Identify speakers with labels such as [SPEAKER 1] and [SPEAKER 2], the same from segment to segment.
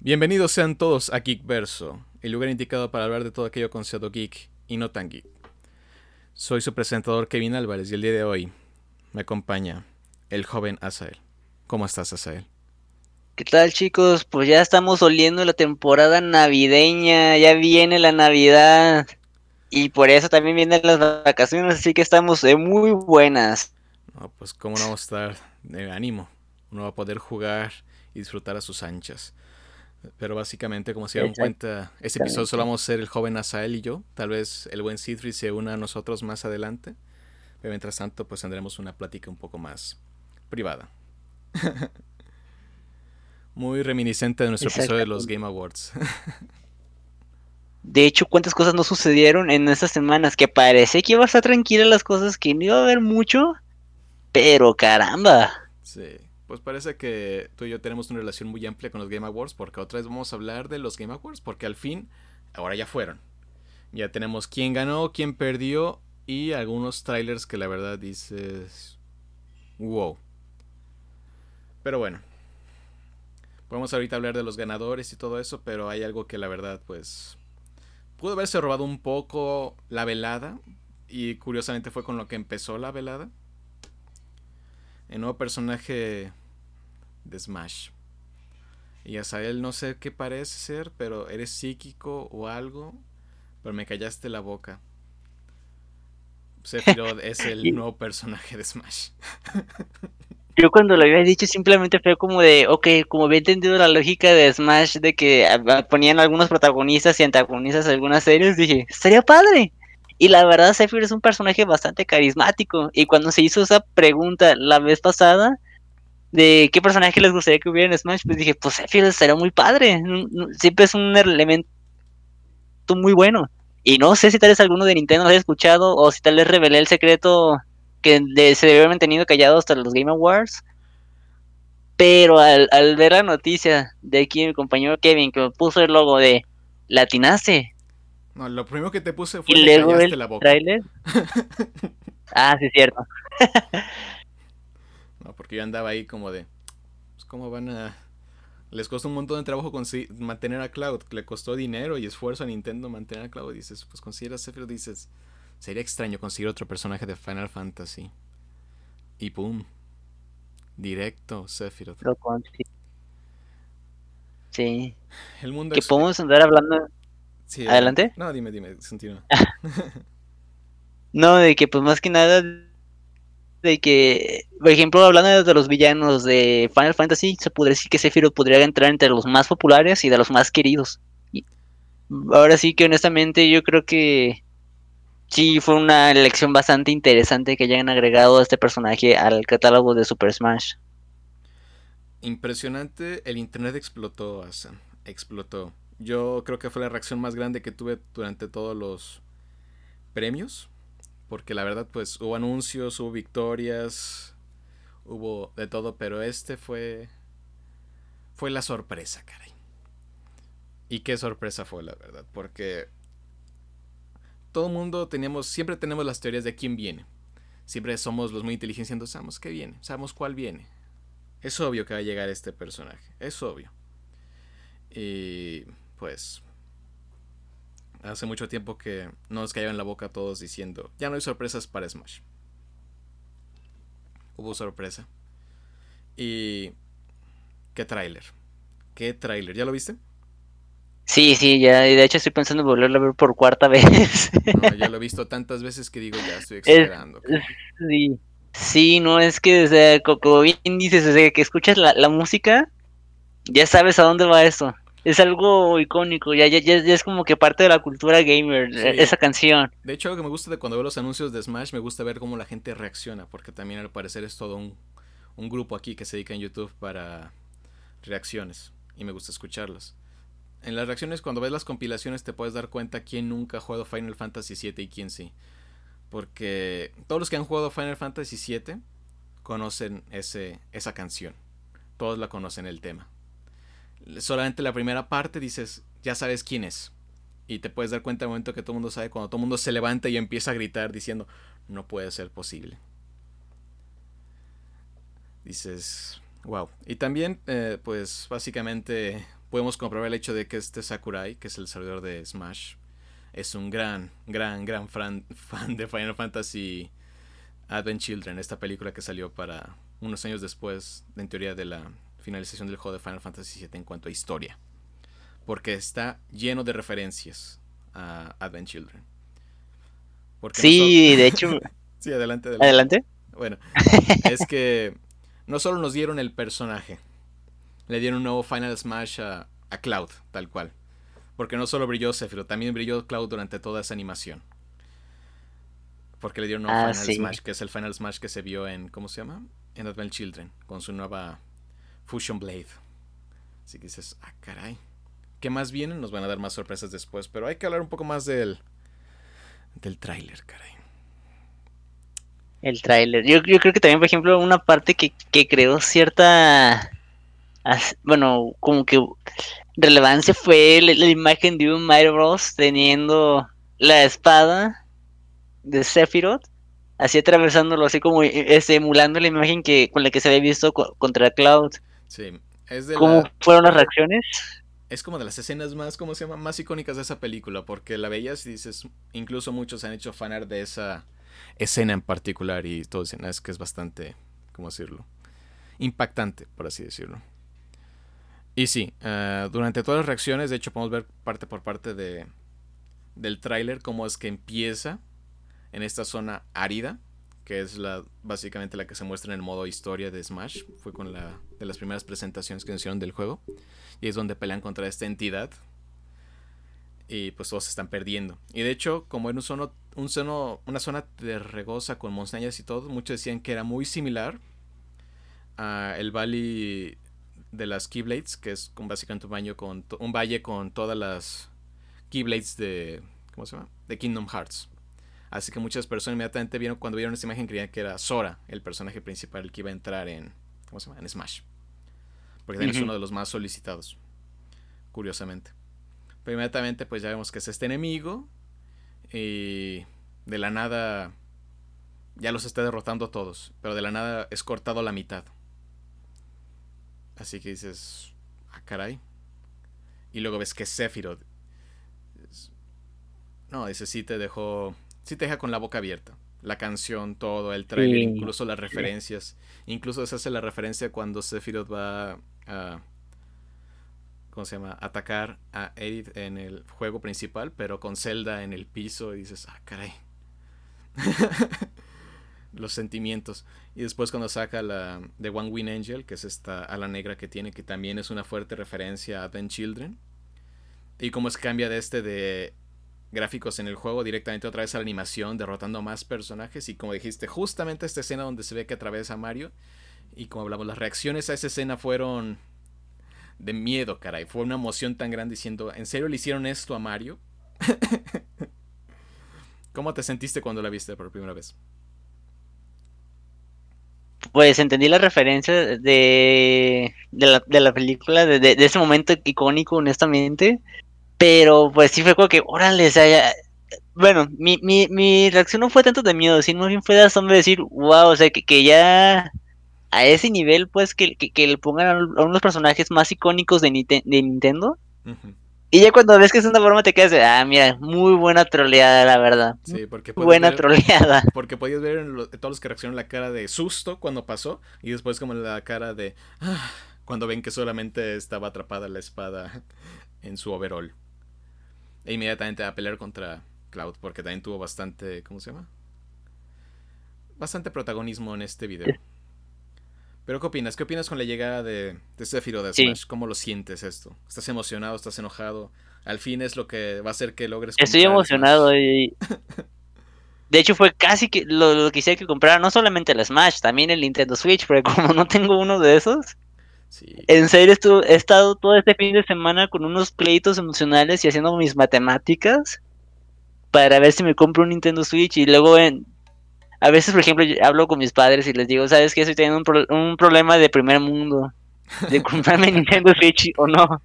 [SPEAKER 1] Bienvenidos sean todos a Geekverso, el lugar indicado para hablar de todo aquello considerado geek y no tan geek. Soy su presentador Kevin Álvarez y el día de hoy me acompaña el joven Asael. ¿Cómo estás, Asael?
[SPEAKER 2] ¿Qué tal chicos? Pues ya estamos oliendo la temporada navideña, ya viene la Navidad y por eso también vienen las vacaciones, así que estamos de muy buenas.
[SPEAKER 1] No, pues cómo no vamos a estar de ánimo, uno va a poder jugar y disfrutar a sus anchas. Pero básicamente, como se dieron cuenta, este episodio solo vamos a ser el joven Asael y yo. Tal vez el buen Citri se una a nosotros más adelante. Pero mientras tanto, pues tendremos una plática un poco más privada. Muy reminiscente de nuestro episodio de los Game Awards.
[SPEAKER 2] de hecho, cuántas cosas no sucedieron en estas semanas que parece que iba a estar tranquila las cosas, que no iba a haber mucho. Pero caramba.
[SPEAKER 1] Sí pues parece que tú y yo tenemos una relación muy amplia con los Game Awards, porque otra vez vamos a hablar de los Game Awards, porque al fin, ahora ya fueron. Ya tenemos quién ganó, quién perdió y algunos trailers que la verdad dices, wow. Pero bueno, podemos ahorita hablar de los ganadores y todo eso, pero hay algo que la verdad pues pudo haberse robado un poco la velada y curiosamente fue con lo que empezó la velada el nuevo personaje de Smash. Y él no sé qué parece ser, pero eres psíquico o algo, pero me callaste la boca. Sephiroth es el nuevo personaje de Smash.
[SPEAKER 2] Yo cuando lo había dicho simplemente fue como de, ok, como había entendido la lógica de Smash de que ponían algunos protagonistas y antagonistas de algunas series, dije, estaría padre. Y la verdad, Sephiroth es un personaje bastante carismático. Y cuando se hizo esa pregunta la vez pasada, de qué personaje les gustaría que hubiera en Smash, pues dije, pues Sephiroth sería muy padre. Siempre es un elemento muy bueno. Y no sé si tal vez alguno de Nintendo lo haya escuchado o si tal vez revelé el secreto que se debe haber mantenido callado hasta los Game Awards. Pero al, ver la noticia de aquí mi compañero Kevin que me puso el logo de Latinaste,
[SPEAKER 1] no, lo primero que te puse fue que callaste la boca. Trailer?
[SPEAKER 2] ah, sí, cierto.
[SPEAKER 1] no, porque yo andaba ahí como de. Pues, ¿cómo van a.? Les costó un montón de trabajo mantener a Cloud. Le costó dinero y esfuerzo a Nintendo mantener a Cloud. dices, pues considera Sephiroth. Dices, sería extraño conseguir otro personaje de Final Fantasy. Y pum. Directo, Sephiroth. Lo
[SPEAKER 2] Sí.
[SPEAKER 1] El mundo
[SPEAKER 2] que podemos andar hablando ¿Adelante?
[SPEAKER 1] No, dime, dime, continúa.
[SPEAKER 2] no, de que pues más que nada de que, por ejemplo, hablando de los villanos de Final Fantasy, se podría decir que Sephiroth podría entrar entre los más populares y de los más queridos. Y ahora sí que honestamente yo creo que sí fue una elección bastante interesante que hayan agregado a este personaje al catálogo de Super Smash.
[SPEAKER 1] Impresionante, el internet explotó, Asan, explotó. Yo creo que fue la reacción más grande que tuve durante todos los premios. Porque la verdad, pues hubo anuncios, hubo victorias, hubo de todo, pero este fue. Fue la sorpresa, caray. Y qué sorpresa fue, la verdad, porque todo el mundo teníamos, siempre tenemos las teorías de quién viene. Siempre somos los muy inteligentes diciendo, sabemos qué viene, sabemos cuál viene. Es obvio que va a llegar este personaje, es obvio. Y pues hace mucho tiempo que nos cayó en la boca todos diciendo, ya no hay sorpresas para Smash. Hubo sorpresa. Y... ¿Qué tráiler? ¿Qué tráiler? ¿Ya lo viste?
[SPEAKER 2] Sí, sí, ya, y de hecho estoy pensando en volverlo a ver por cuarta vez.
[SPEAKER 1] No, ya lo he visto tantas veces que digo, ya estoy exagerando.
[SPEAKER 2] sí, sí, no, es que, o sea, como bien dices, o sea, que escuchas la, la música, ya sabes a dónde va eso es algo icónico, ya, ya, ya, es como que parte de la cultura gamer, esa canción.
[SPEAKER 1] De hecho, algo que me gusta de cuando veo los anuncios de Smash, me gusta ver cómo la gente reacciona, porque también al parecer es todo un, un grupo aquí que se dedica en YouTube para reacciones, y me gusta escucharlas. En las reacciones, cuando ves las compilaciones, te puedes dar cuenta quién nunca ha jugado Final Fantasy VII y quién sí. Porque todos los que han jugado Final Fantasy VII conocen ese, esa canción. Todos la conocen el tema solamente la primera parte dices, ya sabes quién es. Y te puedes dar cuenta el momento que todo el mundo sabe, cuando todo el mundo se levanta y empieza a gritar diciendo, no puede ser posible. Dices, wow. Y también, eh, pues básicamente, podemos comprobar el hecho de que este Sakurai, que es el servidor de Smash, es un gran, gran, gran fan, fan de Final Fantasy Advent Children, esta película que salió para unos años después, en teoría, de la finalización del juego de Final Fantasy VII en cuanto a historia. Porque está lleno de referencias a Advent Children.
[SPEAKER 2] sí, de hecho.
[SPEAKER 1] sí, adelante,
[SPEAKER 2] adelante. Adelante.
[SPEAKER 1] Bueno, es que no solo nos dieron el personaje, le dieron un nuevo Final Smash a, Cloud, tal cual. Porque no solo brilló Sephiroth, también brilló Cloud durante toda esa animación. Porque le dieron un nuevo ah, Final Smash, que es el Final Smash que se vio en, ¿cómo se llama? En Advent Children, con su nueva Fusion Blade. Así que dices, ah, caray. ¿Qué más vienen? Nos van a dar más sorpresas después, pero hay que hablar un poco más del, del tráiler, caray
[SPEAKER 2] el tráiler. Yo, creo que también, por ejemplo, una parte que, que creó cierta, bueno, como que relevancia fue la, imagen de un Mario Bros teniendo la espada de Sephiroth, así atravesándolo, así como este, emulando la imagen que con la que se había visto contra Cloud.
[SPEAKER 1] Sí,
[SPEAKER 2] es de ¿Cómo fueron las reacciones?
[SPEAKER 1] Es como de las escenas más, ¿cómo se llama? Más icónicas de esa película, porque la veías y dices, incluso muchos han hecho fanar de esa escena en particular y todo dicen, es que es bastante, ¿cómo decirlo? Impactante, por así decirlo. Y sí, eh, durante todas las reacciones, de hecho podemos ver parte por parte de, del tráiler cómo es que empieza en esta zona árida, que es la básicamente la que se muestra en el modo historia de Smash, fue con la de las primeras presentaciones que hicieron del juego, y es donde pelean contra esta entidad y pues todos se están perdiendo. Y de hecho, como era un un una zona de regosa con montañas y todo, muchos decían que era muy similar a el valle de las Keyblades, que es básicamente un, baño con un valle con todas las Keyblades de ¿cómo se llama? de Kingdom Hearts. Así que muchas personas inmediatamente vieron cuando vieron esta imagen creían que era Sora, el personaje principal el que iba a entrar en ¿cómo se llama? en Smash. Porque también es uno de los más solicitados. Curiosamente inmediatamente pues ya vemos que es este enemigo. Y de la nada ya los está derrotando a todos. Pero de la nada es cortado a la mitad. Así que dices, ah, caray. Y luego ves que es Sephiroth. No, ese sí te dejó. Sí te deja con la boca abierta. La canción, todo, el trailer, incluso las referencias. Incluso se hace la referencia cuando Sephiroth va a ¿cómo se llama? Atacar a Edith en el juego principal, pero con Zelda en el piso y dices, ah, caray. Los sentimientos. Y después cuando saca la de One Wing Angel, que es esta ala negra que tiene, que también es una fuerte referencia a The Children. Y cómo es que cambia de este de gráficos en el juego directamente otra vez a la animación, derrotando más personajes. Y como dijiste, justamente esta escena donde se ve que atraviesa a Mario. Y como hablamos, las reacciones a esa escena fueron de miedo, caray. Fue una emoción tan grande diciendo, ¿en serio le hicieron esto a Mario? ¿Cómo te sentiste cuando la viste por primera vez?
[SPEAKER 2] Pues entendí la referencia de, de, la, película, de, ese momento icónico, honestamente. Pero pues sí fue como que, órale, o sea, bueno, mi, mi, mi reacción no fue tanto de miedo, sino más bien fue de asombro de decir, wow, o sea, que, que ya a ese nivel, pues, que, que, le pongan a unos personajes más icónicos de, de Nintendo. Y ya cuando ves que es una forma te quedas de, ah, mira, muy buena troleada, la verdad.
[SPEAKER 1] Sí, porque
[SPEAKER 2] buena troleada.
[SPEAKER 1] Porque podías ver en, todos los que reaccionaron la cara de susto cuando pasó y después como la cara de, ah, cuando ven que solamente estaba atrapada la espada en su overall. E inmediatamente a pelear contra Cloud, porque también tuvo bastante, ¿cómo se llama? Bastante protagonismo en este video. Pero ¿qué opinas? ¿Qué opinas con la llegada de, de Sephiroth de Smash? ¿Cómo lo sientes esto? ¿Estás emocionado? ¿Estás enojado? Al fin es lo que va a hacer que logres...
[SPEAKER 2] Estoy emocionado y... De hecho fue casi que lo, que quisiera que comprara no solamente el Smash, también el Nintendo Switch, porque como no tengo uno de esos, en serio he estado todo este fin de semana con unos pleitos emocionales y haciendo mis matemáticas para ver si me compro un Nintendo Switch y luego en, a veces, por ejemplo, hablo con mis padres y les digo, ¿sabes qué? Estoy teniendo un, problema de primer mundo. De comprarme Nintendo Switch o no.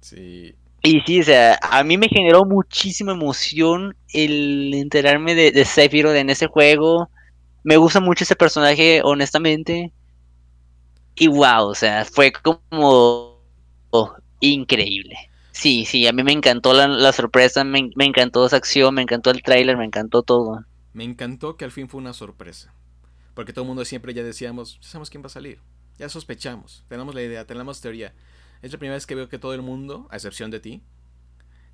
[SPEAKER 1] Sí.
[SPEAKER 2] Y sí, o sea, a mí me generó muchísima emoción el enterarme de, de Sephiroth en ese juego. Me gusta mucho ese personaje, honestamente. Y wow, o sea, fue como increíble. Sí, sí, a mí me encantó la, sorpresa, me, me, encantó esa acción, me encantó el tráiler, me encantó todo.
[SPEAKER 1] Me encantó que al fin fue una sorpresa. Porque todo el mundo siempre ya decíamos, ya sabemos quién va a salir. Ya sospechamos, tenemos la idea, tenemos teoría. Es la primera vez que veo que todo el mundo, a excepción de ti,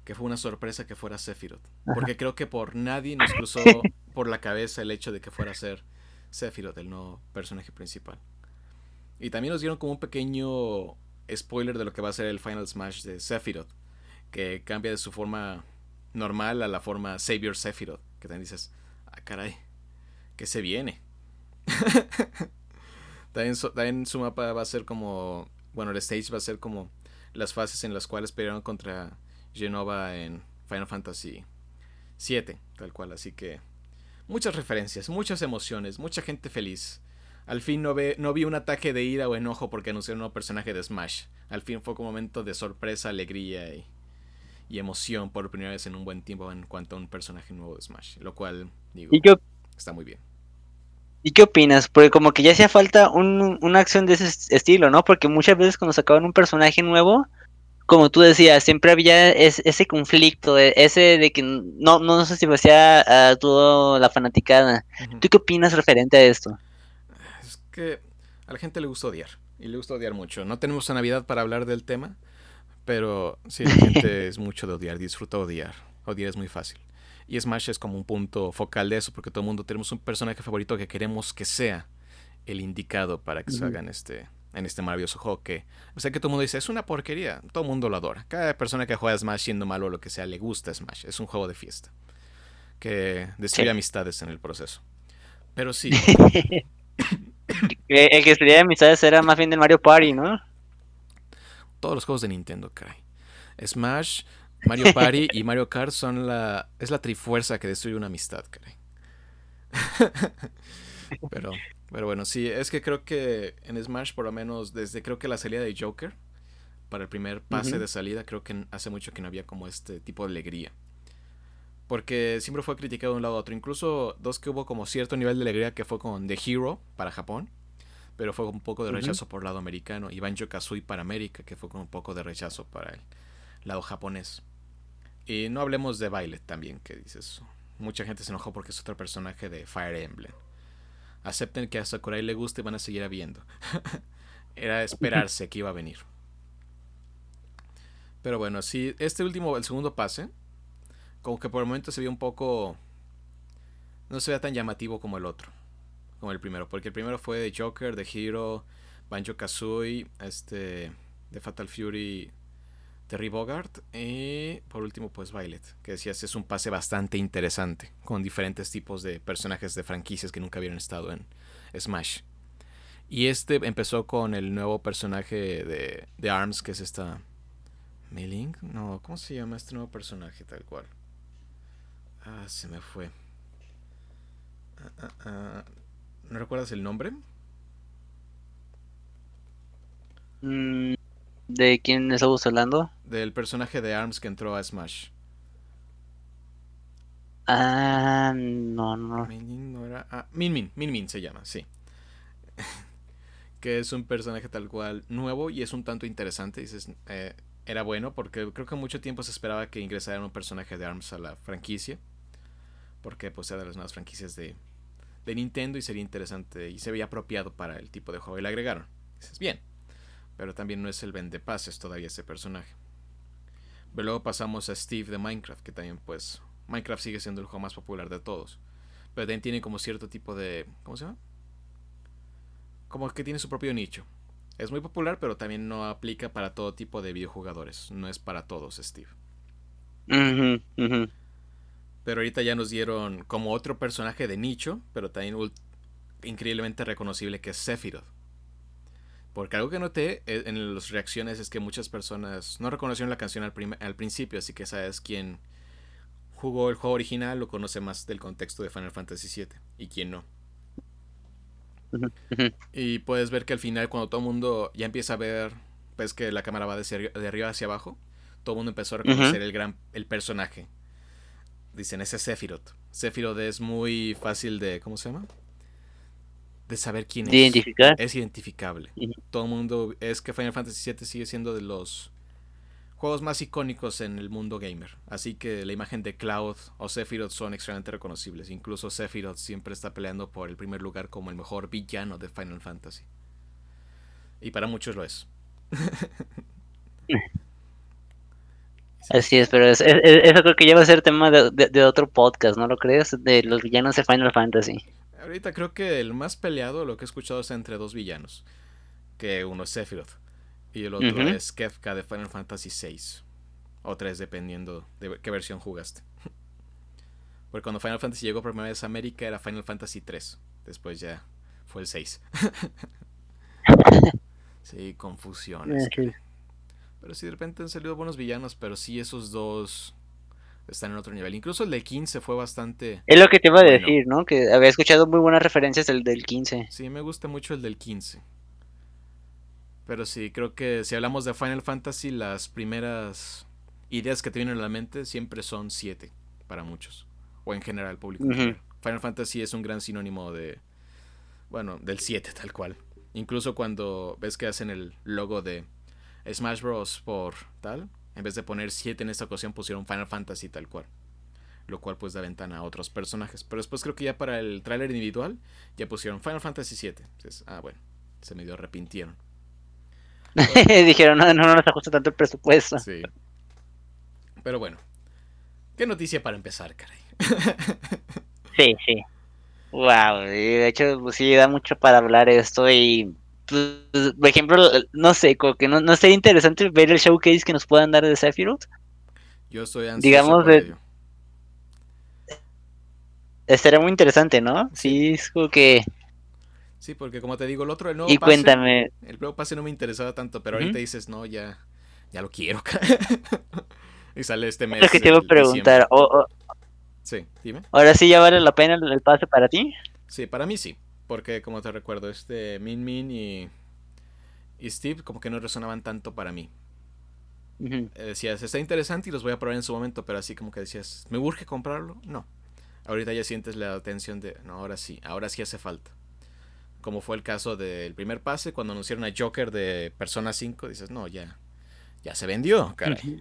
[SPEAKER 1] que fue una sorpresa que fuera Sephiroth. Porque creo que por nadie nos cruzó por la cabeza el hecho de que fuera a ser Sephiroth, el nuevo personaje principal. Y también nos dieron como un pequeño spoiler de lo que va a ser el Final Smash de Sephiroth, que cambia de su forma normal a la forma Savior Sephiroth, que también dices, ah, caray, que se viene. también, su mapa va a ser como, bueno, el stage va a ser como las fases en las cuales pelearon contra Genova en Final Fantasy VII, tal cual, así que muchas referencias, muchas emociones, mucha gente feliz. Al fin no, ve, no vi un ataque de ira o enojo porque anunciaron un nuevo personaje de Smash. Al fin fue como un momento de sorpresa, alegría y, y, emoción por primera vez en un buen tiempo en cuanto a un personaje nuevo de Smash. Lo cual, digo, está muy bien.
[SPEAKER 2] ¿Y qué opinas? Porque como que ya hacía falta un, una acción de ese estilo, ¿no? Porque muchas veces cuando sacaban un personaje nuevo, como tú decías, siempre había ese conflicto, ese de que no, no sé si hacía a toda la fanaticada. ¿Tú qué opinas referente a esto?
[SPEAKER 1] Que a la gente le gusta odiar, y le gusta odiar mucho. No tenemos a Navidad para hablar del tema, pero sí, la gente es mucho de odiar, disfruta odiar. Odiar es muy fácil. Y Smash es como un punto focal de eso, porque todo el mundo tenemos un personaje favorito que queremos que sea el indicado para que se hagan este, en este maravilloso juego que, o sea que todo el mundo dice, es una porquería, todo el mundo lo adora. Cada persona que juega Smash siendo malo o lo que sea, le gusta Smash, es un juego de fiesta, que destruye amistades en el proceso. Pero sí.
[SPEAKER 2] el que destruía amistades era más bien del Mario Party, ¿no?
[SPEAKER 1] Todos los juegos de Nintendo, caray. Smash, Mario Party y Mario Kart son la, es la trifuerza que destruye una amistad, caray. Pero pero bueno, sí, es que creo que en Smash, por lo menos desde creo que la salida de Joker, para el primer pase de salida, creo que hace mucho que no había como este tipo de alegría. Porque siempre fue criticado de un lado a otro. Incluso dos que hubo como cierto nivel de alegría que fue con The Hero para Japón. Pero fue un poco de rechazo por el lado americano. Y Banjo Kazooie para América, que fue con un poco de rechazo para el lado japonés. Y no hablemos de Violet también, que dices. Mucha gente se enojó porque es otro personaje de Fire Emblem acepten que a Sakurai le guste y van a seguir habiendo. Era esperarse que iba a venir. Pero bueno, sí, este último, el segundo pase, como que por el momento se vio un poco... No se veía tan llamativo como el otro, como el primero, porque el primero fue de Joker, de Hero, Banjo Kazooie, este, de Fatal Fury, Terry Bogart y por último pues Violet, que decías es un pase bastante interesante con diferentes tipos de personajes de franquicias que nunca habían estado en Smash. Y este empezó con el nuevo personaje de, de ARMS que es esta... ¿Meling? No, ¿cómo se llama este nuevo personaje tal cual? Ah, se me fue. Ah, ah, ah. ¿No recuerdas el nombre?
[SPEAKER 2] Mm, ¿De quién estamos hablando?
[SPEAKER 1] Del personaje de ARMS que entró a Smash.
[SPEAKER 2] Ah, no, no.
[SPEAKER 1] Min no era. Ah, Min Min, Min Min se llama, sí. que es un personaje tal cual nuevo y es un tanto interesante. Dices, eh, era bueno porque creo que mucho tiempo se esperaba que ingresara un personaje de ARMS a la franquicia. Porque pues de las nuevas franquicias de, de Nintendo y sería interesante y se veía apropiado para el tipo de juego y le agregaron. Dices, bien. Pero también no es el vendepases todavía ese personaje. Pero luego pasamos a Steve de Minecraft, que también pues Minecraft sigue siendo el juego más popular de todos. Pero también tiene como cierto tipo de... ¿Cómo se llama? Como que tiene su propio nicho. Es muy popular, pero también no aplica para todo tipo de videojugadores. No es para todos, Steve. Pero ahorita ya nos dieron como otro personaje de nicho, pero también increíblemente reconocible que es Sephiroth. Porque algo que noté eh, en las reacciones es que muchas personas no reconocieron la canción al, al principio, así que sabes quién jugó el juego original lo conoce más del contexto de Final Fantasy VII y quién no. Y puedes ver que al final cuando todo el mundo ya empieza a ver, ves que la cámara va de, de arriba hacia abajo, todo el mundo empezó a reconocer el gran el personaje. Dicen, ese es Sephiroth. Sephiroth es muy fácil de, ¿cómo se llama? de saber quién es.
[SPEAKER 2] Identificar.
[SPEAKER 1] Es identificable. Todo el mundo. Es que Final Fantasy VII sigue siendo de los juegos más icónicos en el mundo gamer. Así que la imagen de Cloud o Sephiroth son extremadamente reconocibles. Incluso Sephiroth siempre está peleando por el primer lugar como el mejor villano de Final Fantasy. Y para muchos lo es.
[SPEAKER 2] Así es, pero eso creo que ya va a ser tema de, otro podcast, ¿no lo crees? De los villanos de Final Fantasy.
[SPEAKER 1] Ahorita creo que el más peleado, lo que he escuchado, es entre dos villanos. Que uno es Sephiroth y el otro es Kefka de Final Fantasy VI. O 3, dependiendo de qué versión jugaste. Porque cuando Final Fantasy llegó por primera vez a América era Final Fantasy 3. Después ya fue el 6. sí, confusiones. Pero sí, de repente han salido buenos villanos, pero sí, esos dos están en otro nivel. Incluso el del 15 fue bastante.
[SPEAKER 2] Es lo que te iba a decir, ¿no? Que había escuchado muy buenas referencias del del 15.
[SPEAKER 1] Sí, me gusta mucho el del 15. Pero sí, creo que si hablamos de Final Fantasy, las primeras ideas que te vienen a la mente siempre son 7 para muchos. O en general, público. Final Fantasy es un gran sinónimo de. Bueno, del 7, tal cual. Incluso cuando ves que hacen el logo de Smash Bros. por tal, en vez de poner 7 en esta ocasión pusieron Final Fantasy tal cual. Lo cual pues da ventana a otros personajes. Pero después creo que ya para el tráiler individual ya pusieron Final Fantasy 7. Entonces, ah, bueno, se medio arrepintieron.
[SPEAKER 2] Dijeron, no, no nos ajusta tanto el presupuesto.
[SPEAKER 1] Sí. Pero bueno, qué noticia para empezar, caray.
[SPEAKER 2] sí, sí. Wow, de hecho, pues sí, da mucho para hablar esto y pues, por ejemplo, no sé, como que no, no sería interesante ver el showcase que nos puedan dar de Sephiroth.
[SPEAKER 1] Yo estoy ansioso
[SPEAKER 2] Digamos, de... Estaría muy interesante, ¿no? Sí, es como que...
[SPEAKER 1] Sí, porque como te digo, el otro, el nuevo
[SPEAKER 2] y cuéntame.
[SPEAKER 1] El nuevo pase no me interesaba tanto, pero ahorita dices, no, ya, ya lo quiero. y sale este mes.
[SPEAKER 2] lo que te iba a preguntar.
[SPEAKER 1] Sí, dime.
[SPEAKER 2] ¿Ahora sí ya vale la pena el pase para ti?
[SPEAKER 1] Sí, para mí sí. Porque, como te recuerdo, este Min Min y, y Steve como que no resonaban tanto para mí. Eh, decías, está interesante y los voy a probar en su momento, pero así como que decías, ¿me urge comprarlo? No. Ahorita ya sientes la atención de, no, ahora sí, ahora sí hace falta. Como fue el caso del primer pase, cuando anunciaron a Joker de Persona 5, dices, no, ya, ya se vendió, caray.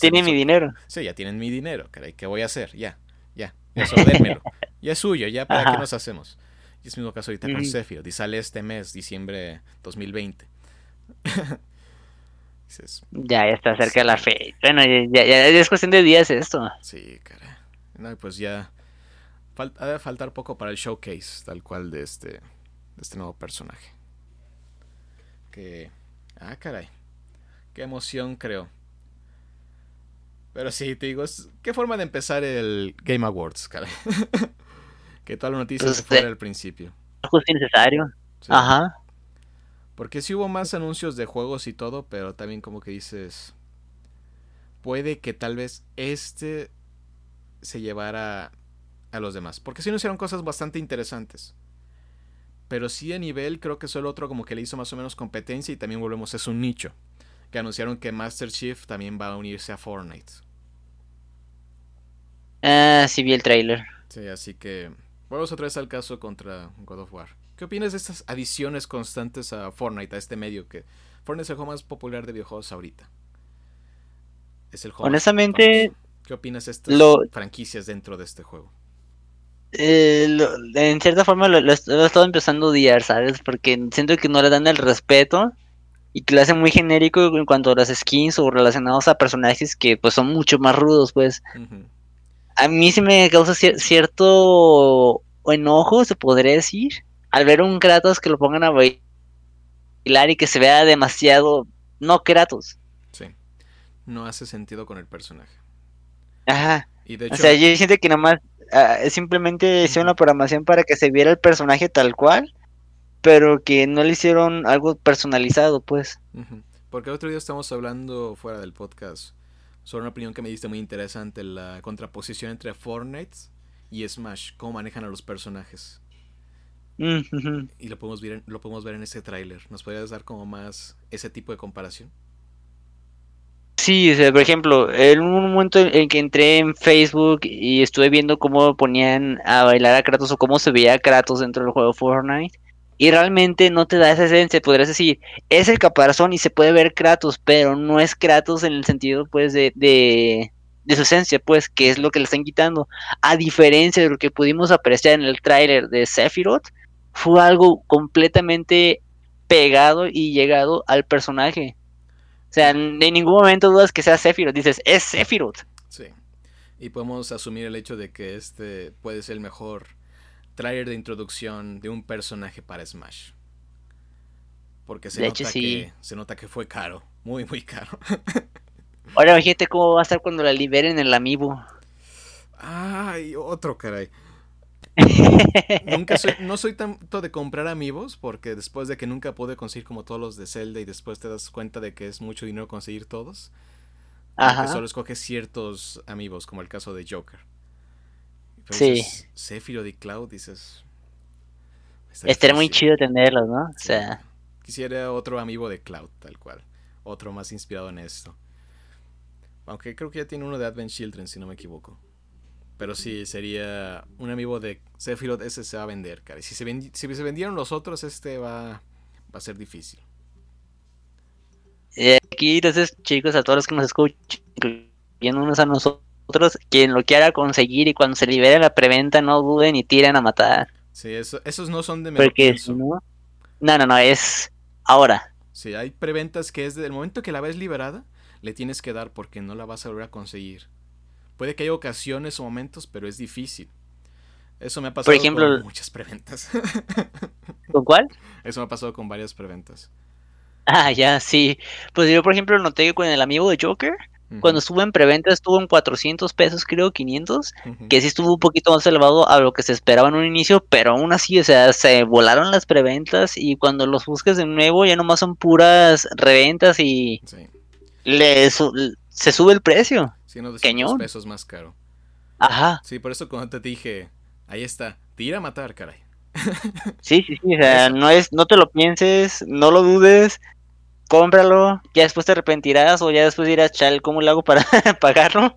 [SPEAKER 2] Tiene mi dinero.
[SPEAKER 1] Sí, ya tienen mi dinero, caray, ¿qué voy a hacer? Ya, ya, eso ya es suyo, ya para qué nos hacemos. Y es el mismo caso ahorita con Sephiroth. Y sale este mes, diciembre 2020.
[SPEAKER 2] ya, ya está cerca de la fecha. Bueno, ya, ya, es cuestión de días esto.
[SPEAKER 1] Sí, cara. No, pues ya. ha de faltar poco para el showcase, tal cual, de este, de este nuevo personaje. Que. Ah, caray. Qué emoción, creo. Pero sí, te digo, ¿qué forma de empezar el Game Awards, caray? Que toda la noticia se fuera al principio.
[SPEAKER 2] Justo innecesario. Ajá.
[SPEAKER 1] Porque sí hubo más anuncios de juegos y todo, pero también como que dices. Puede que tal vez este se llevara a los demás. Porque sí anunciaron cosas bastante interesantes. Pero sí a nivel, creo que solo otro como que le hizo más o menos competencia y también volvemos, es un nicho. Que anunciaron que Master Chief también va a unirse a Fortnite.
[SPEAKER 2] Ah, sí vi el trailer.
[SPEAKER 1] Sí, así que Vamos otra vez al caso contra God of War. ¿Qué opinas de estas adiciones constantes a Fortnite, a este medio que Fortnite es el juego más popular de videojuegos ahorita?
[SPEAKER 2] Es el juego Honestamente,
[SPEAKER 1] ¿qué opinas de estas franquicias dentro de este juego?
[SPEAKER 2] Eh, en cierta forma lo, he estado empezando a odiar, ¿sabes? Porque siento que no le dan el respeto y que lo hacen muy genérico en cuanto a las skins o relacionados a personajes que pues son mucho más rudos, pues a mí sí me causa cierto enojo, se podría decir, al ver un Kratos que lo pongan a bailar y que se vea demasiado no Kratos.
[SPEAKER 1] Sí. No hace sentido con el personaje.
[SPEAKER 2] Ajá. Y de hecho... O sea, yo siento que nada más uh, simplemente hicieron una programación para que se viera el personaje tal cual, pero que no le hicieron algo personalizado, pues.
[SPEAKER 1] Porque el otro día estamos hablando fuera del podcast sobre una opinión que me diste muy interesante, la contraposición entre Fortnite y Smash, cómo manejan a los personajes.
[SPEAKER 2] Mm,
[SPEAKER 1] y lo podemos ver, en, lo podemos ver en ese tráiler. ¿Nos podrías dar como más ese tipo de comparación?
[SPEAKER 2] Sí, por ejemplo, en un momento en que entré en Facebook y estuve viendo cómo ponían a bailar a Kratos o cómo se veía a Kratos dentro del juego Fortnite, y realmente no te da esa esencia, podrías decir, es el caparazón y se puede ver Kratos, pero no es Kratos en el sentido pues de, de, de su esencia, pues, que es lo que le están quitando. A diferencia de lo que pudimos apreciar en el tráiler de Sephiroth, fue algo completamente pegado y llegado al personaje. O sea, en ningún momento dudas que sea Sephiroth, dices, es Sephiroth.
[SPEAKER 1] Sí. Y podemos asumir el hecho de que este puede ser el mejor trailer de introducción de un personaje para Smash. Porque se, nota, que, se nota que fue caro, muy, muy caro.
[SPEAKER 2] Ahora imagínate cómo va a estar cuando la liberen en el amiibo.
[SPEAKER 1] Ay, otro caray. nunca no soy tanto de comprar amigos porque después de que nunca pude conseguir como todos los de Zelda y después te das cuenta de que es mucho dinero conseguir todos. Ajá. solo escoges ciertos amigos, como el caso de Joker sí. Sephiroth y Cloud, dices.
[SPEAKER 2] Estaría muy chido tenerlos, ¿no? O sea.
[SPEAKER 1] Quisiera otro amigo de Cloud, tal cual. Otro más inspirado en esto. Aunque creo que ya tiene uno de Advent Children, si no me equivoco. Pero sí, sería un amigo de Sephiroth, ese se va a vender, cara. Si se, si se vendieron los otros, este va, va a ser difícil.
[SPEAKER 2] Y aquí, entonces, chicos, a todos los que nos escuchan, incluyéndonos a nosotros otros, quien lo quiera conseguir y cuando se libere la preventa no duden y tiren a matar.
[SPEAKER 1] Sí, eso, esos no son de
[SPEAKER 2] Porque no, no, no, es ahora.
[SPEAKER 1] Sí, hay preventas que es desde el momento que la ves liberada, le tienes que dar porque no la vas a volver a conseguir. Puede que haya ocasiones o momentos, pero es difícil. Eso me ha pasado con muchas preventas.
[SPEAKER 2] ¿Con cuál?
[SPEAKER 1] Eso me ha pasado con varias preventas.
[SPEAKER 2] Ah, ya, sí. Pues yo, por ejemplo, noté que con el amigo de Joker, cuando estuvo en preventa estuvo en 400 pesos, creo, 500, que sí estuvo un poquito más elevado a lo que se esperaba en un inicio, pero aún así, o sea, se volaron las preventas y cuando los busques de nuevo ya nomás son puras reventas y le se sube el precio.
[SPEAKER 1] Sí, no, de pesos más caro.
[SPEAKER 2] Ajá.
[SPEAKER 1] Sí, por eso cuando te dije, ahí está, tira a matar, caray.
[SPEAKER 2] sí, sí, sí, o sea, no es, no te lo pienses, no lo dudes, cómpralo, ya después te arrepentirás o ya después dirás, chal, ¿cómo lo hago para pagarlo?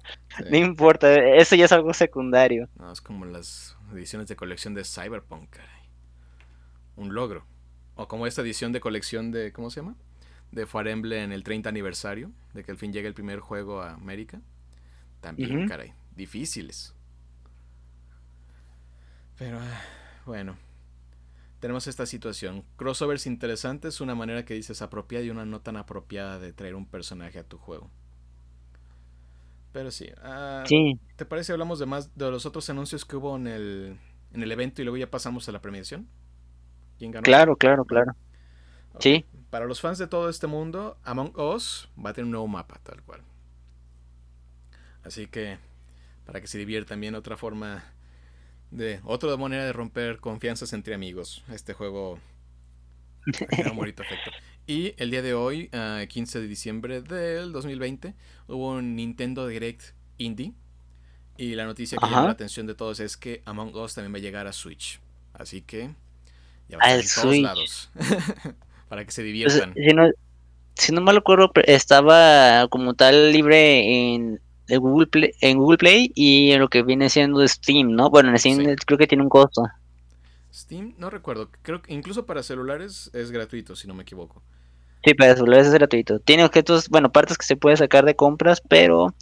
[SPEAKER 2] No importa, eso ya es algo secundario.
[SPEAKER 1] No, es como las ediciones de colección de Cyberpunk, caray. Un logro. O como esta edición de colección de, ¿cómo se llama? De Fire Emblem en el 30 aniversario, de que al fin llegue el primer juego a América. También, caray, difíciles. Pero, ah, bueno, tenemos esta situación. Crossovers interesantes, una manera que dices apropiada y una no tan apropiada de traer un personaje a tu juego. Pero ah, sí, ¿te parece hablamos de más de los otros anuncios que hubo en el, en el evento y luego ya pasamos a la premiación?
[SPEAKER 2] ¿Quién ganó? Claro, claro, claro. Sí.
[SPEAKER 1] Para los fans de todo este mundo, Among Us va a tener un nuevo mapa, tal cual. Así que, para que se diviertan bien, otra forma de otra manera de romper confianzas entre amigos. Este juego un bonito efecto. Y el día de hoy, 15 de diciembre del 2020, hubo un Nintendo Direct Indie. Y la noticia que llama la atención de todos es que Among Us también va a llegar a Switch. Así que
[SPEAKER 2] ya va a estar en todos lados.
[SPEAKER 1] para que se pues, diviertan.
[SPEAKER 2] si, no, si no mal acuerdo, estaba como tal libre en Google Play, en Google Play y en lo que viene siendo Steam, ¿no? Bueno, en Steam creo que tiene un costo.
[SPEAKER 1] Steam, no recuerdo. Creo que incluso para celulares es gratuito, si no me equivoco.
[SPEAKER 2] Sí, para celulares es gratuito. Tiene objetos, bueno, partes que se puede sacar de compras, pero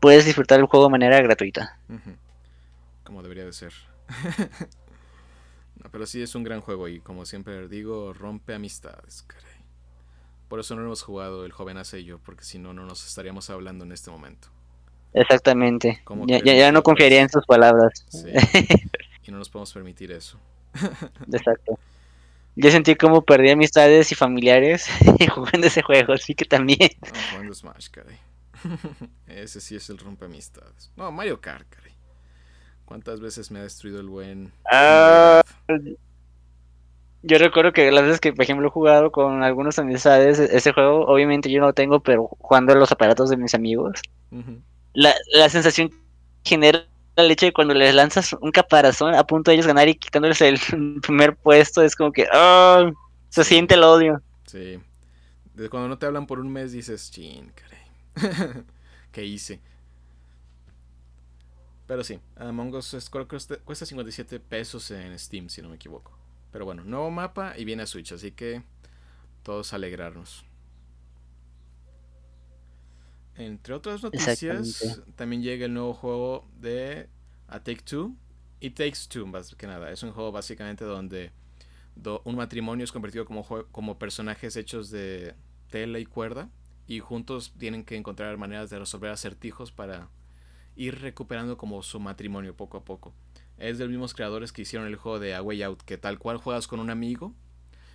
[SPEAKER 2] puedes disfrutar el juego de manera gratuita.
[SPEAKER 1] Como debería de ser. no, pero sí es un gran juego y como siempre digo, rompe amistades, caray. Por eso no hemos jugado el joven hace yo, porque si no, no nos estaríamos hablando en este momento.
[SPEAKER 2] Exactamente. Ya, ya, no confiaría en sus palabras.
[SPEAKER 1] y no nos podemos permitir eso.
[SPEAKER 2] Exacto. Yo sentí como perdí amistades y familiares jugando ese juego, así que también.
[SPEAKER 1] No, jugando Smash, caray. Ese sí es el rompe amistades. No, Mario Kart, caray. ¿Cuántas veces me ha destruido el buen...
[SPEAKER 2] Ah, yo recuerdo que las veces que, por ejemplo, he jugado con algunos amistades ese juego, obviamente yo no lo tengo, pero jugando en los aparatos de mis amigos la, la sensación que genera el hecho de cuando les lanzas un caparazón a punto de ellos ganar y quitándoles el primer puesto, es como que, oh, se siente el odio.
[SPEAKER 1] Sí. Desde cuando no te hablan por un mes dices, chin, caray. ¿Qué hice? Pero sí, Among Us que cuesta 57 pesos en Steam, si no me equivoco. Pero bueno, nuevo mapa y viene a Switch, así que todos alegrarnos. Entre otras noticias, también llega el nuevo juego de A Take Two. y Takes Two, más que nada. Es un juego básicamente donde un matrimonio es convertido como, como personajes hechos de tela y cuerda. Y juntos tienen que encontrar maneras de resolver acertijos para ir recuperando como su matrimonio poco a poco. Es de los mismos creadores que hicieron el juego de A Way Out, que tal cual juegas con un amigo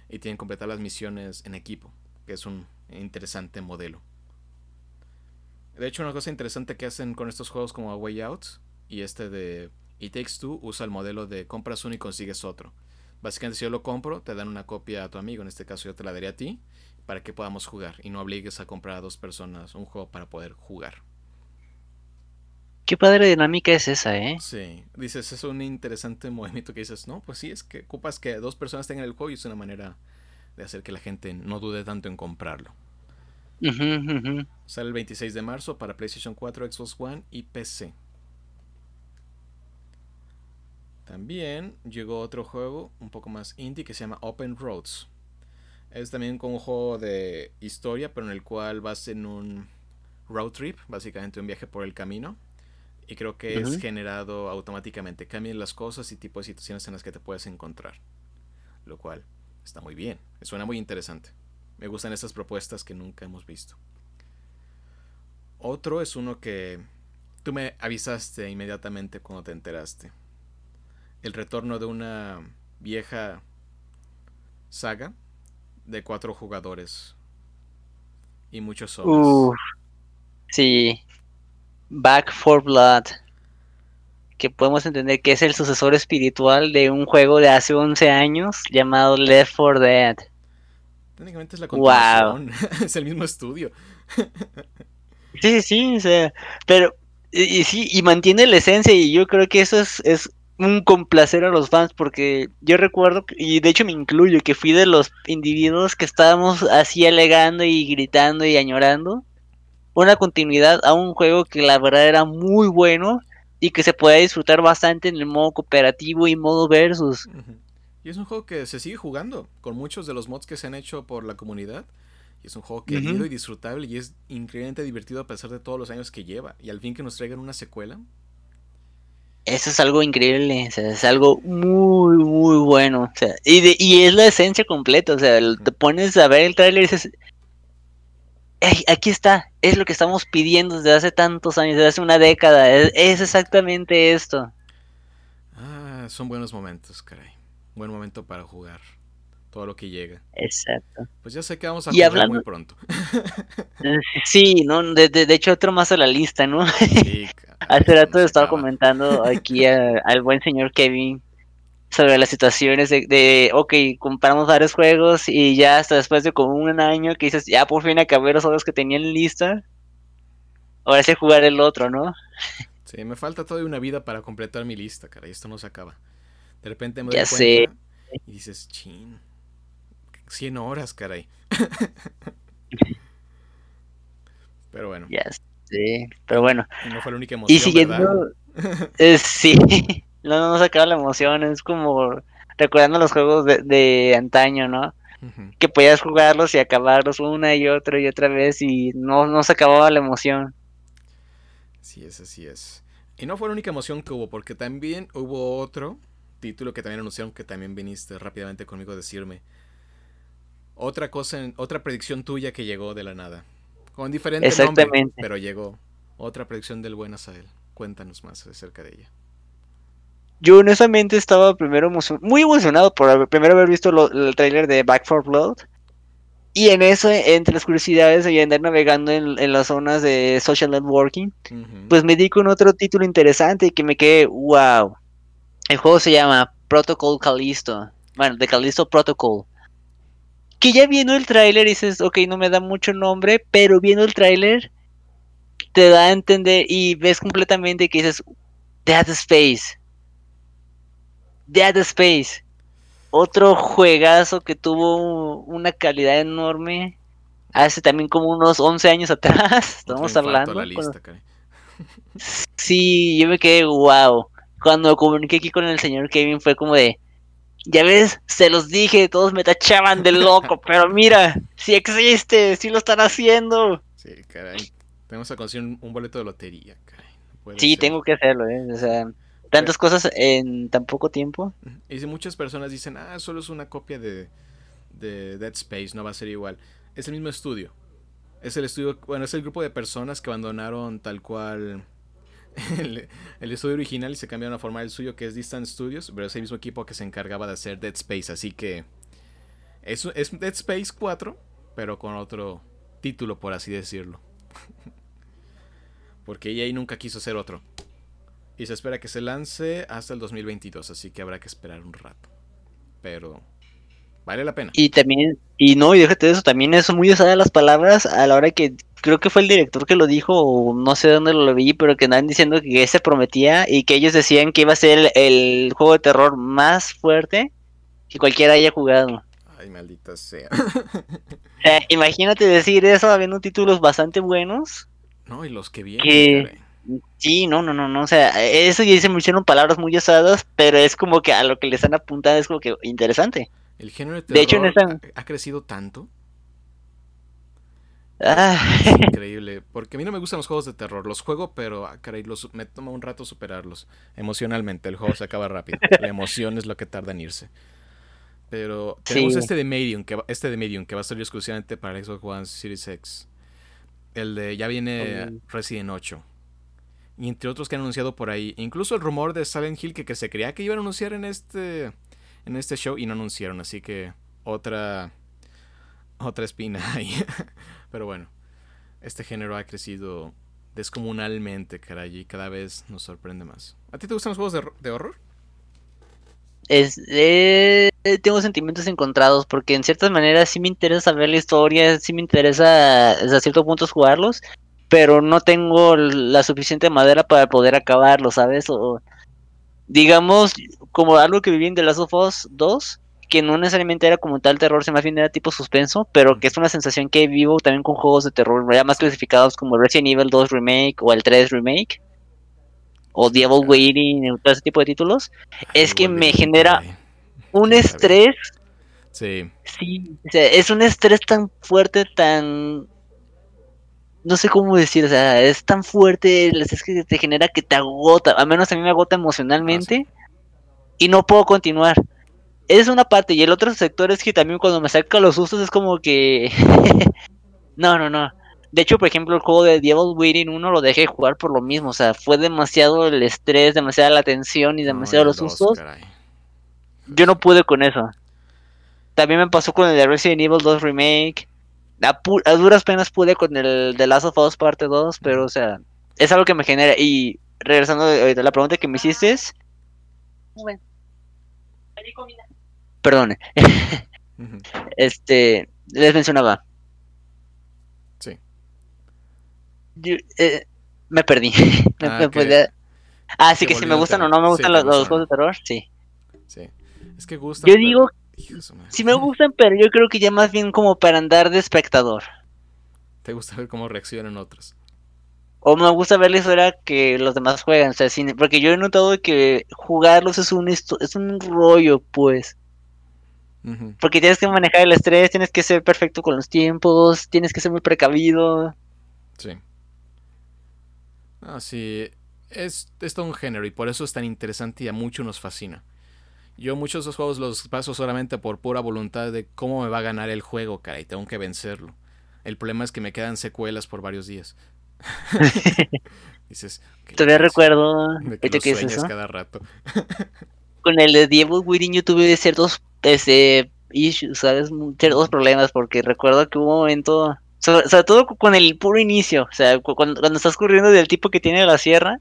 [SPEAKER 1] y tienen que completar las misiones en equipo, que es un interesante modelo. De hecho, una cosa interesante que hacen con estos juegos como A Way Out y este de It Takes Two usa el modelo de compras uno y consigues otro. Básicamente, si yo lo compro, te dan una copia a tu amigo, en este caso yo te la daré a ti, para que podamos jugar y no obligues a comprar a dos personas un juego para poder jugar.
[SPEAKER 2] Qué padre dinámica es esa, ¿eh?
[SPEAKER 1] Sí, dices, es un interesante movimiento que dices, no, pues sí, es que ocupas que dos personas tengan el juego y es una manera de hacer que la gente no dude tanto en comprarlo. Sale el 26 de marzo para PlayStation 4, Xbox One y PC. También llegó otro juego un poco más indie que se llama Open Roads. Es también como un juego de historia, pero en el cual vas en un road trip, básicamente un viaje por el camino. Y creo que es generado automáticamente. Cambian las cosas y tipo de situaciones en las que te puedes encontrar. Lo cual está muy bien. Suena muy interesante. Me gustan esas propuestas que nunca hemos visto. Otro es uno que tú me avisaste inmediatamente cuando te enteraste. El retorno de una vieja saga de cuatro jugadores y muchos solos.
[SPEAKER 2] sí. Back for Blood. Que podemos entender que es el sucesor espiritual de un juego de hace 11 años llamado Left 4 Dead.
[SPEAKER 1] Técnicamente es la continuación. es el mismo estudio.
[SPEAKER 2] sí, sí, o sea, pero y, sí, y mantiene la esencia y yo creo que eso es, es un complacer a los fans porque yo recuerdo, y de hecho me incluyo, que fui de los individuos que estábamos así alegando y gritando y añorando una continuidad a un juego que la verdad era muy bueno y que se puede disfrutar bastante en el modo cooperativo y modo versus.
[SPEAKER 1] Y es un juego que se sigue jugando con muchos de los mods que se han hecho por la comunidad. Y es un juego querido y disfrutable y es increíblemente divertido a pesar de todos los años que lleva. Y al fin que nos traigan una secuela.
[SPEAKER 2] Eso es algo increíble, o sea, es algo muy, muy bueno. O sea, y, y es la esencia completa. O sea, te pones a ver el tráiler y dices, aquí está, es lo que estamos pidiendo desde hace tantos años, desde hace una década. Es, exactamente esto.
[SPEAKER 1] Ah, son buenos momentos, caray buen momento para jugar todo lo que llega.
[SPEAKER 2] Exacto.
[SPEAKER 1] Pues ya sé que vamos a jugar muy pronto.
[SPEAKER 2] sí, ¿no? De, de, hecho, otro más a la lista, ¿no? Sí, Hace rato estaba comentando aquí al buen señor Kevin sobre las situaciones de, de, ok, compramos varios juegos y ya hasta después de como un año que dices, ya por fin acabé los juegos que tenía en lista, ahora sí jugar el otro, ¿no?
[SPEAKER 1] Sí, me falta todavía una vida para completar mi lista, cara, y esto no se acaba. De repente me doy ya cuenta sé. y dices, chin, 100 horas, caray. pero bueno.
[SPEAKER 2] Ya sé, pero bueno.
[SPEAKER 1] no fue la única emoción,
[SPEAKER 2] Y siguiendo, eh, sí, no nos acaba la emoción, es como recordando los juegos de, de antaño, ¿no? Que podías jugarlos y acabarlos una y otra y otra vez y no, no se acababa la emoción.
[SPEAKER 1] Sí es, así es. Y no fue la única emoción que hubo, porque también hubo otro título que también anunciaron que también viniste rápidamente conmigo a decirme. Otra cosa, otra predicción tuya que llegó de la nada. Con diferente nombre, pero llegó. Otra predicción del buen Asael. Cuéntanos más acerca de ella.
[SPEAKER 2] Yo honestamente estaba primero muy emocionado por primero haber visto el tráiler de Back for Blood. Y en eso, entre las curiosidades y andar navegando en, las zonas de social networking, pues me di con otro título interesante y que me quedé, wow, el juego se llama Protocol Callisto. Bueno, de Callisto Protocol. Que ya viendo el tráiler dices, ok, no me da mucho nombre, pero viendo el tráiler te da a entender y ves completamente que dices, Dead Space. Dead Space. Otro juegazo que tuvo una calidad enorme hace también como unos 11 años atrás. Estamos hablando. sí, yo me quedé wow cuando comuniqué aquí con el señor Kevin fue como de, Ya ves, se los dije, todos me tachaban de loco, pero mira, si existe, si lo están haciendo.
[SPEAKER 1] Sí, caray. Tenemos que conseguir un, boleto de lotería, caray.
[SPEAKER 2] sí, tengo que hacerlo, ¿eh? O sea, tantas cosas en tan poco tiempo.
[SPEAKER 1] Y si muchas personas dicen, ah, solo es una copia de, de Dead Space, no va a ser igual. Es el mismo estudio. Es el estudio, bueno, es el grupo de personas que abandonaron tal cual el, estudio original y se cambiaron a formar el suyo que es Distant Studios, pero es el mismo equipo que se encargaba de hacer Dead Space, así que es, es Dead Space 4, pero con otro título, por así decirlo. Porque EA nunca quiso hacer otro. Y se espera que se lance hasta el 2022, así que habrá que esperar un rato. Pero vale la pena.
[SPEAKER 2] Y también, y no, y déjate de eso, también es muy usada las palabras a la hora que creo que fue el director que lo dijo, o no sé dónde lo vi, pero que andaban diciendo que se prometía y que ellos decían que iba a ser el, juego de terror más fuerte que cualquiera haya jugado.
[SPEAKER 1] Ay, maldita sea.
[SPEAKER 2] imagínate decir eso habiendo títulos bastante buenos.
[SPEAKER 1] No, y los que vienen.
[SPEAKER 2] Sí, no, no, no, no, o sea, eso ya se me hicieron palabras muy usadas, pero es como que a lo que le están apuntando es como que interesante.
[SPEAKER 1] El género de terror hecho, ha, crecido tanto.
[SPEAKER 2] Ah.
[SPEAKER 1] increíble, porque a mí no me gustan los juegos de terror, los juego, pero ah, caray, los, me toma un rato superarlos emocionalmente, el juego se acaba rápido, la emoción es lo que tarda en irse. Pero tenemos este de Medium, que este de Medium que va a salir exclusivamente para Xbox One Series X. El de ya viene Resident 8 y entre otros que han anunciado por ahí. Incluso el rumor de Silent Hill que, que se creía que iban a anunciar en este, en este show y no anunciaron. Así que otra, otra espina ahí. Pero bueno, este género ha crecido descomunalmente, caray, y cada vez nos sorprende más. ¿A ti te gustan los juegos de, horror?
[SPEAKER 2] Es, eh, tengo sentimientos encontrados porque en ciertas maneras sí me interesa saber la historia, sí me interesa a ciertos puntos jugarlos, pero no tengo la suficiente madera para poder acabarlo, ¿sabes? O digamos, como algo que viví en The Last of Us 2, que no necesariamente era como tal terror, se más bien era tipo suspenso, pero que es una sensación que vivo también con juegos de terror, ya más clasificados como Resident Evil 2 Remake o el 3 Remake, o Devil Waiting, todo ese tipo de títulos, es que me genera un estrés.
[SPEAKER 1] Sí.
[SPEAKER 2] Sí, o sea, es un estrés tan fuerte, tan no sé cómo decir, o sea, es tan fuerte, es que te genera que te agota, al menos a mí me agota emocionalmente ah, y no puedo continuar. Es una parte y el otro sector es que también cuando me saca los sustos es como que... no, no, no. De hecho, por ejemplo, el juego de Devil Waiting 1 lo dejé jugar por lo mismo, o sea, fue demasiado el estrés, demasiada la tensión y demasiado los sustos. Yo no pude con eso. También me pasó con el de Resident Evil 2 Remake a, duras penas pude con el de Last of Us parte 2, pero o sea, es algo que me genera. Y regresando a la pregunta que me hiciste es... Perdone. Este, les mencionaba.
[SPEAKER 1] Sí.
[SPEAKER 2] Eh, me perdí. ah, ah sí, que si me gustan o no me gustan los, juegos de terror, sí.
[SPEAKER 1] Sí. Es que gustan.
[SPEAKER 2] Yo digo Sí me gustan, pero yo creo que ya más bien como para andar de espectador.
[SPEAKER 1] ¿Te gusta ver cómo reaccionan otros?
[SPEAKER 2] O me gusta ver la historia que los demás juegan, o sea, porque yo he notado que jugarlos es un, es un rollo, pues. Porque tienes que manejar el estrés, tienes que ser perfecto con los tiempos, tienes que ser muy precavido.
[SPEAKER 1] Sí. Ah, sí. Es, es todo un género y por eso es tan interesante y a muchos nos fascina. Yo muchos de esos juegos los paso solamente por pura voluntad de cómo me va a ganar el juego, cara, y tengo que vencerlo. El problema es que me quedan secuelas por varios días.
[SPEAKER 2] Dices, todavía recuerdo
[SPEAKER 1] que, que es cada rato.
[SPEAKER 2] Con el de Within yo tuve ciertos este, issues, ¿sabes? Ciertos problemas porque recuerdo que hubo un momento, sobre, todo con el puro inicio, o sea, cuando, cuando estás corriendo del tipo que tiene la sierra,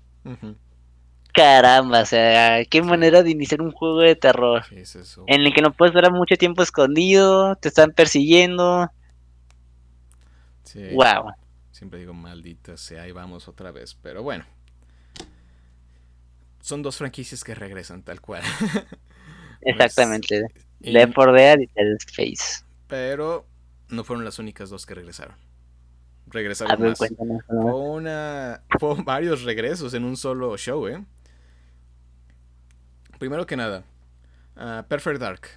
[SPEAKER 2] Caramba, o sea, qué manera de iniciar un juego de terror. En el que no puedes durar mucho tiempo escondido, te están persiguiendo. Wow.
[SPEAKER 1] Siempre digo maldita sea, ahí vamos otra vez, pero bueno. Son dos franquicias que regresan tal cual.
[SPEAKER 2] Exactamente. Pues, Left 4 Dead y Dead Space.
[SPEAKER 1] Pero no fueron las únicas dos que regresaron regresaron más. Fue una, fue varios regresos en un solo show, ¿eh? Primero que nada, Uh, Perfect Dark.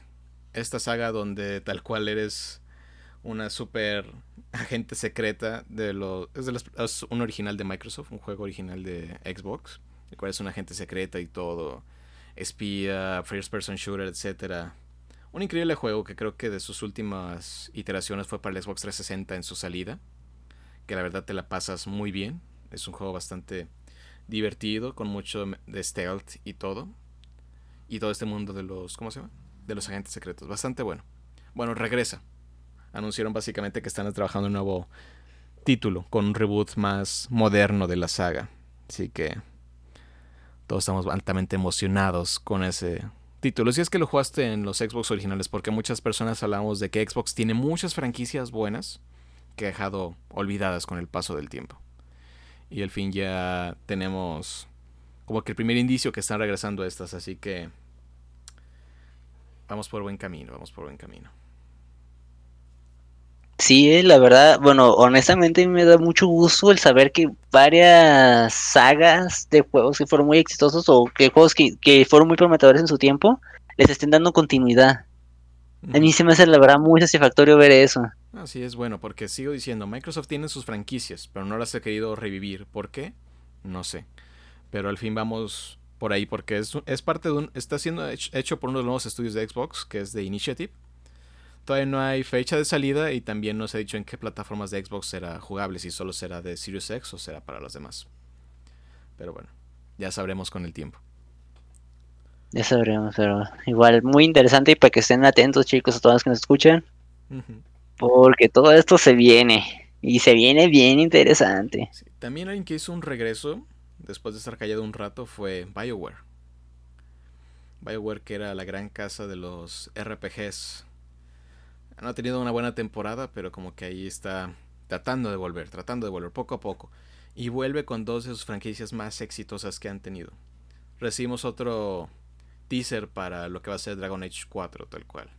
[SPEAKER 1] Esta saga donde tal cual eres una super agente secreta de los es, de es un original de Microsoft, un juego original de Xbox, el cual es una agente secreta y todo, espía, first person shooter, etcétera. Un increíble juego que creo que de sus últimas iteraciones fue para el Xbox 360 en su salida, que la verdad te la pasas muy bien, es un juego bastante divertido con mucho de stealth y todo. Y todo este mundo de los ¿cómo se llama? De los agentes secretos, bastante bueno. Bueno, regresa anunciaron básicamente que están trabajando un nuevo título, con un reboot más moderno de la saga. Así que todos estamos altamente emocionados con ese título. Si es que lo jugaste en los Xbox originales, porque muchas personas hablamos de que Xbox tiene muchas franquicias buenas que ha dejado olvidadas con el paso del tiempo. Y al fin ya tenemos como que el primer indicio que están regresando estas, así que vamos por buen camino, vamos por buen camino.
[SPEAKER 2] Sí, eh, la verdad, bueno, honestamente me da mucho gusto el saber que varias sagas de juegos que fueron muy exitosos o que juegos que, fueron muy prometedores en su tiempo les estén dando continuidad. A mí se me hace la verdad muy satisfactorio ver eso.
[SPEAKER 1] Así es bueno, porque sigo diciendo, Microsoft tiene sus franquicias, pero no las ha querido revivir. ¿Por qué? No sé. Pero al fin vamos por ahí, porque es, es parte de un... Está siendo hecho por uno de los nuevos estudios de Xbox, que es de Initiative Todavía no hay fecha de salida y también no se ha dicho en qué plataformas de Xbox será jugable, si solo será de Series X o será para los demás. Pero bueno, ya sabremos con el tiempo.
[SPEAKER 2] Ya sabremos, pero igual muy interesante y para que estén atentos chicos a todos los que nos escuchan. Porque todo esto se viene y se viene bien interesante.
[SPEAKER 1] También alguien que hizo un regreso después de estar callado un rato fue BioWare. BioWare que era la gran casa de los RPGs no ha tenido una buena temporada, pero como que ahí está tratando de volver, tratando de volver poco a poco. Y vuelve con dos de sus franquicias más exitosas que han tenido. Recibimos otro teaser para lo que va a ser Dragon Age 4, tal cual.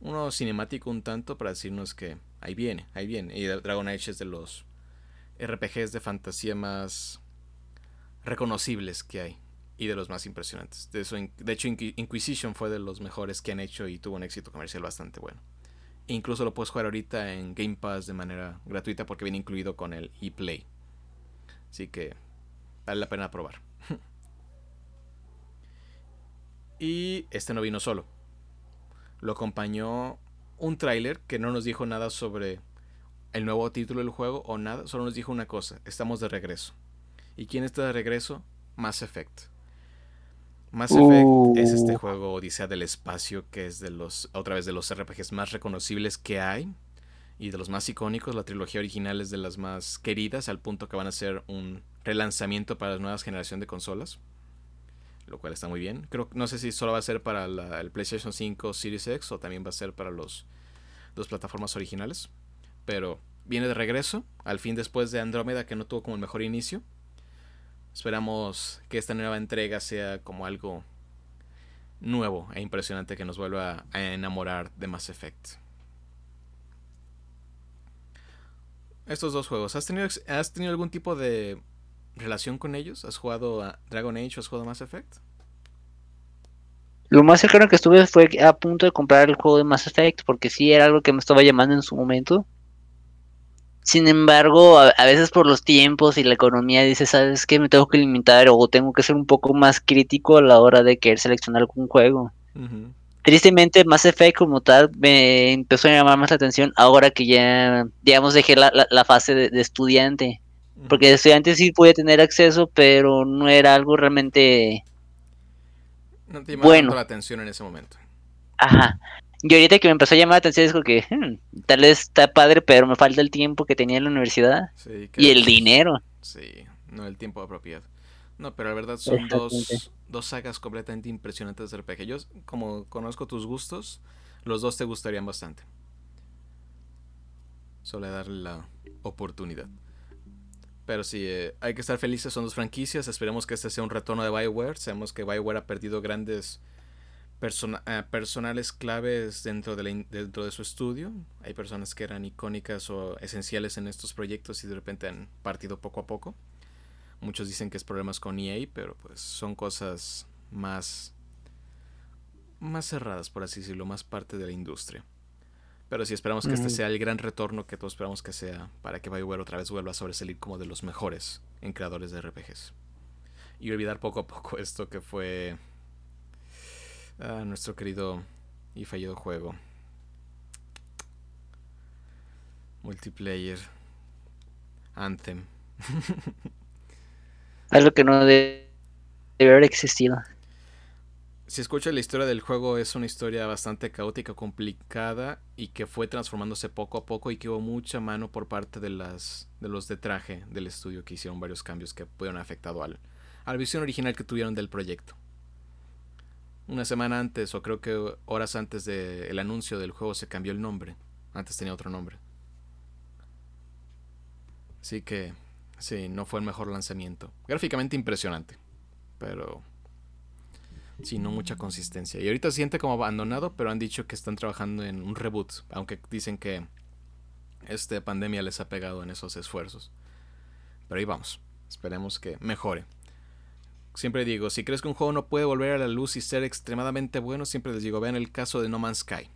[SPEAKER 1] Uno cinemático un tanto para decirnos que ahí viene, ahí viene. Y Dragon Age es de los RPGs de fantasía más reconocibles que hay y de los más impresionantes. De, eso, de hecho, Inquisition fue de los mejores que han hecho y tuvo un éxito comercial bastante bueno incluso lo puedes jugar ahorita en Game Pass de manera gratuita porque viene incluido con el ePlay. Así que vale la pena probar. y este no vino solo. Lo acompañó un tráiler que no nos dijo nada sobre el nuevo título del juego o nada, solo nos dijo una cosa, estamos de regreso. ¿Y quién está de regreso? Mass Effect. Mass Effect es este uh. juego Odisea del espacio que es de los otra vez de los RPGs más reconocibles que hay y de los más icónicos. La trilogía original es de las más queridas al punto que van a ser un relanzamiento para la nueva generación de consolas, lo cual está muy bien. Creo no sé si solo va a ser para el PlayStation 5 Series X o también va a ser para los dos plataformas originales, pero viene de regreso al fin después de Andrómeda que no tuvo como el mejor inicio Esperamos que esta nueva entrega sea como algo nuevo e impresionante que nos vuelva a enamorar de Mass Effect. Estos dos juegos, ¿has tenido, ¿has tenido algún tipo de relación con ellos? ¿Has jugado a Dragon Age o has jugado a Mass Effect?
[SPEAKER 2] Lo más cercano que estuve fue a punto de comprar el juego de Mass Effect porque sí era algo que me estaba llamando en su momento. Sin embargo, a, veces por los tiempos y la economía dice, ¿sabes qué? Me tengo que limitar o tengo que ser un poco más crítico a la hora de querer seleccionar algún juego. Tristemente, Mass Effect como tal me empezó a llamar más la atención ahora que ya, digamos, dejé la, la, fase de, estudiante. Porque de estudiante sí podía tener acceso, pero no era algo realmente
[SPEAKER 1] no te bueno. la atención en ese momento.
[SPEAKER 2] Ajá. Y ahorita que me empezó a llamar la atención es que hmm, tal vez está padre, pero me falta el tiempo que tenía en la universidad. y el dinero.
[SPEAKER 1] Sí, no el tiempo apropiado. No, pero la verdad son dos, dos sagas completamente impresionantes de RPG. Yo, como conozco tus gustos, los dos te gustarían bastante. Solo darle la oportunidad. Pero sí, eh, hay que estar felices, son dos franquicias. Esperemos que este sea un retorno de Bioware. Sabemos que Bioware ha perdido grandes eh, personales claves dentro de, dentro de su estudio. Hay personas que eran icónicas o esenciales en estos proyectos y de repente han partido poco a poco. Muchos dicen que es problemas con EA, pero pues son cosas más más cerradas, por así decirlo, más parte de la industria. Pero sí esperamos que este sea el gran retorno que todos esperamos que sea para que BioWare otra vez vuelva a sobresalir como de los mejores en creadores de RPGs. Y olvidar poco a poco esto que fue ah, nuestro querido y fallido juego. Multiplayer. Anthem.
[SPEAKER 2] Algo que no debe haber existido
[SPEAKER 1] si escuchas la historia del juego es una historia bastante caótica, complicada y que fue transformándose poco a poco y que hubo mucha mano por parte de las de los de traje del estudio que hicieron varios cambios que pudieron afectado al a la visión original que tuvieron del proyecto. Una semana antes o creo que horas antes del anuncio del juego se cambió el nombre. Antes tenía otro nombre. Así que sí, no fue el mejor lanzamiento. Gráficamente impresionante, pero Sí, no mucha consistencia. Y ahorita se siente como abandonado, pero han dicho que están trabajando en un reboot, aunque dicen que esta pandemia les ha pegado en esos esfuerzos. Pero ahí vamos, esperemos que mejore. Siempre digo, si crees que un juego no puede volver a la luz y ser extremadamente bueno, siempre les digo, vean el caso de No Man's Sky.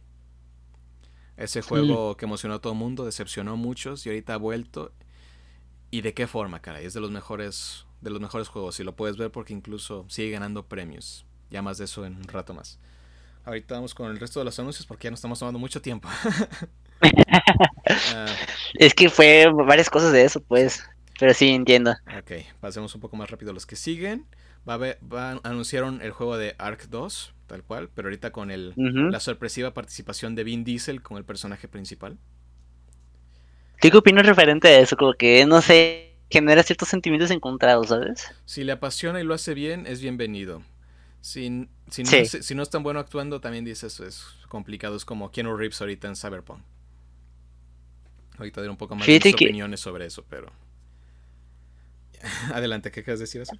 [SPEAKER 1] Ese juego que emocionó a todo el mundo, decepcionó a muchos y ahorita ha vuelto. ¿Y de qué forma, caray? Es de los mejores, de los mejores juegos y lo puedes ver porque incluso sigue ganando premios. Ya más de eso en un rato más. Ahorita vamos con el resto de los anuncios porque ya nos estamos tomando mucho tiempo.
[SPEAKER 2] Ah. es que fue varias cosas de eso, pues. Pero sí, entiendo.
[SPEAKER 1] Ok, pasemos un poco más rápido los que siguen. Va a, ver, anunciaron el juego de Ark 2, tal cual, pero ahorita con el, la sorpresiva participación de Vin Diesel con el personaje principal.
[SPEAKER 2] ¿Qué opinas referente a eso? Como que, no sé, genera ciertos sentimientos encontrados, ¿sabes?
[SPEAKER 1] Si le apasiona y lo hace bien, es bienvenido. Si, si, no, si, no, es tan bueno actuando, también dices es complicado. Es como Keanu Reeves ahorita en Cyberpunk. Ahorita diré un poco más de opiniones sobre eso, pero. Adelante, ¿qué quieres decir eso?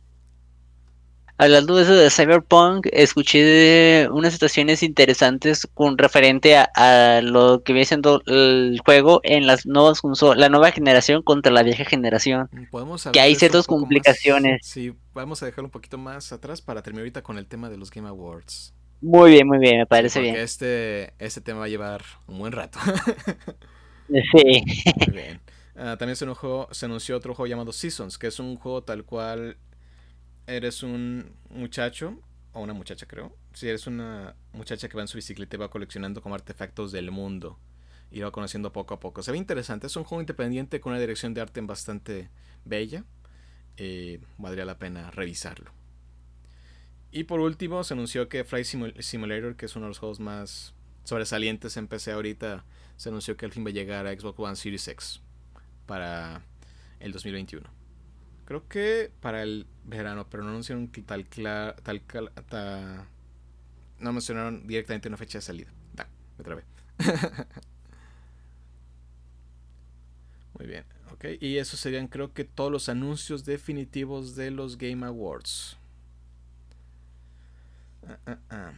[SPEAKER 2] Hablando de eso de Cyberpunk, escuché unas situaciones interesantes con referente a, lo que viene siendo el juego en las nuevas la nueva generación contra la vieja generación. Mm, que hay ciertas complicaciones.
[SPEAKER 1] sí, vamos a dejarlo un poquito más atrás para terminar ahorita con el tema de los Game Awards.
[SPEAKER 2] Muy bien, muy bien, me parece bien.
[SPEAKER 1] Este, este tema va a llevar un buen rato.
[SPEAKER 2] sí.
[SPEAKER 1] Muy bien. Ah, también se, se anunció otro juego llamado Seasons, que es un juego tal cual eres un muchacho, o una muchacha creo, si eres una muchacha que va en su bicicleta y va coleccionando como artefactos del mundo y va conociendo poco a poco. Se ve interesante, es un juego independiente con una dirección de arte bastante bella. Eh, valdría la pena revisarlo. Y por último, se anunció que Flight Simulator, que es uno de los juegos más sobresalientes en PC ahorita, se anunció que al fin va a llegar a Xbox One Series X para el 2021. Creo que para el verano, pero no anunciaron tal, tal, tal, no mencionaron directamente una fecha de salida. Da, otra vez. Muy bien, ok. Y esos serían creo que todos los anuncios definitivos de los Game Awards. Ah, ah, ah.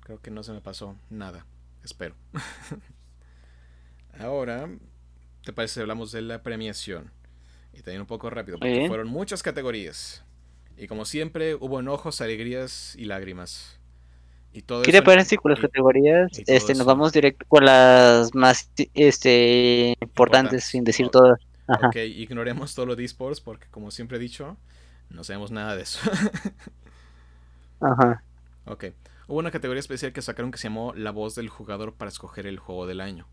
[SPEAKER 1] Creo que no se me pasó nada. Espero. Ahora, ¿te parece si hablamos de la premiación? Y también un poco rápido, porque fueron muchas categorías. Y como siempre, hubo enojos, alegrías y lágrimas. Y todo
[SPEAKER 2] ¿Qué te parece con las categorías? Este, nos vamos directo con las más este, importantes, sin decir todo.
[SPEAKER 1] Ok, ignoremos todo lo de esports porque, como siempre he dicho, no sabemos nada de eso.
[SPEAKER 2] Ajá.
[SPEAKER 1] Ok. Hubo una categoría especial que sacaron que se llamó La voz del jugador para escoger el juego del año.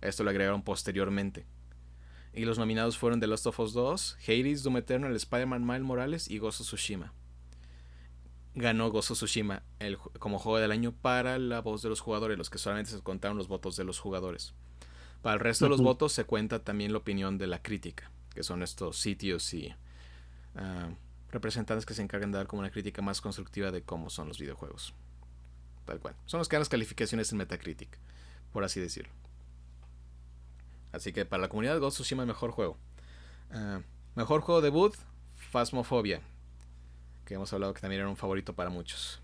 [SPEAKER 1] Esto lo agregaron posteriormente. Y los nominados fueron The Last of Us 2, Hades, Doom Eternal, Spider-Man Miles Morales y Gozo Tsushima. Ganó Gozo Tsushima el, como juego del año para la voz de los jugadores, los que solamente se contaron los votos de los jugadores. Para el resto de los votos se cuenta también la opinión de la crítica, que son estos sitios y ah, representantes que se encargan de dar como una crítica más constructiva de cómo son los videojuegos. Tal cual. Son los que dan las calificaciones en Metacritic, por así decirlo. Así que para la comunidad Ghost Tsushima, mejor juego. Ah, mejor juego debut, Phasmophobia. Que hemos hablado que también era un favorito para muchos.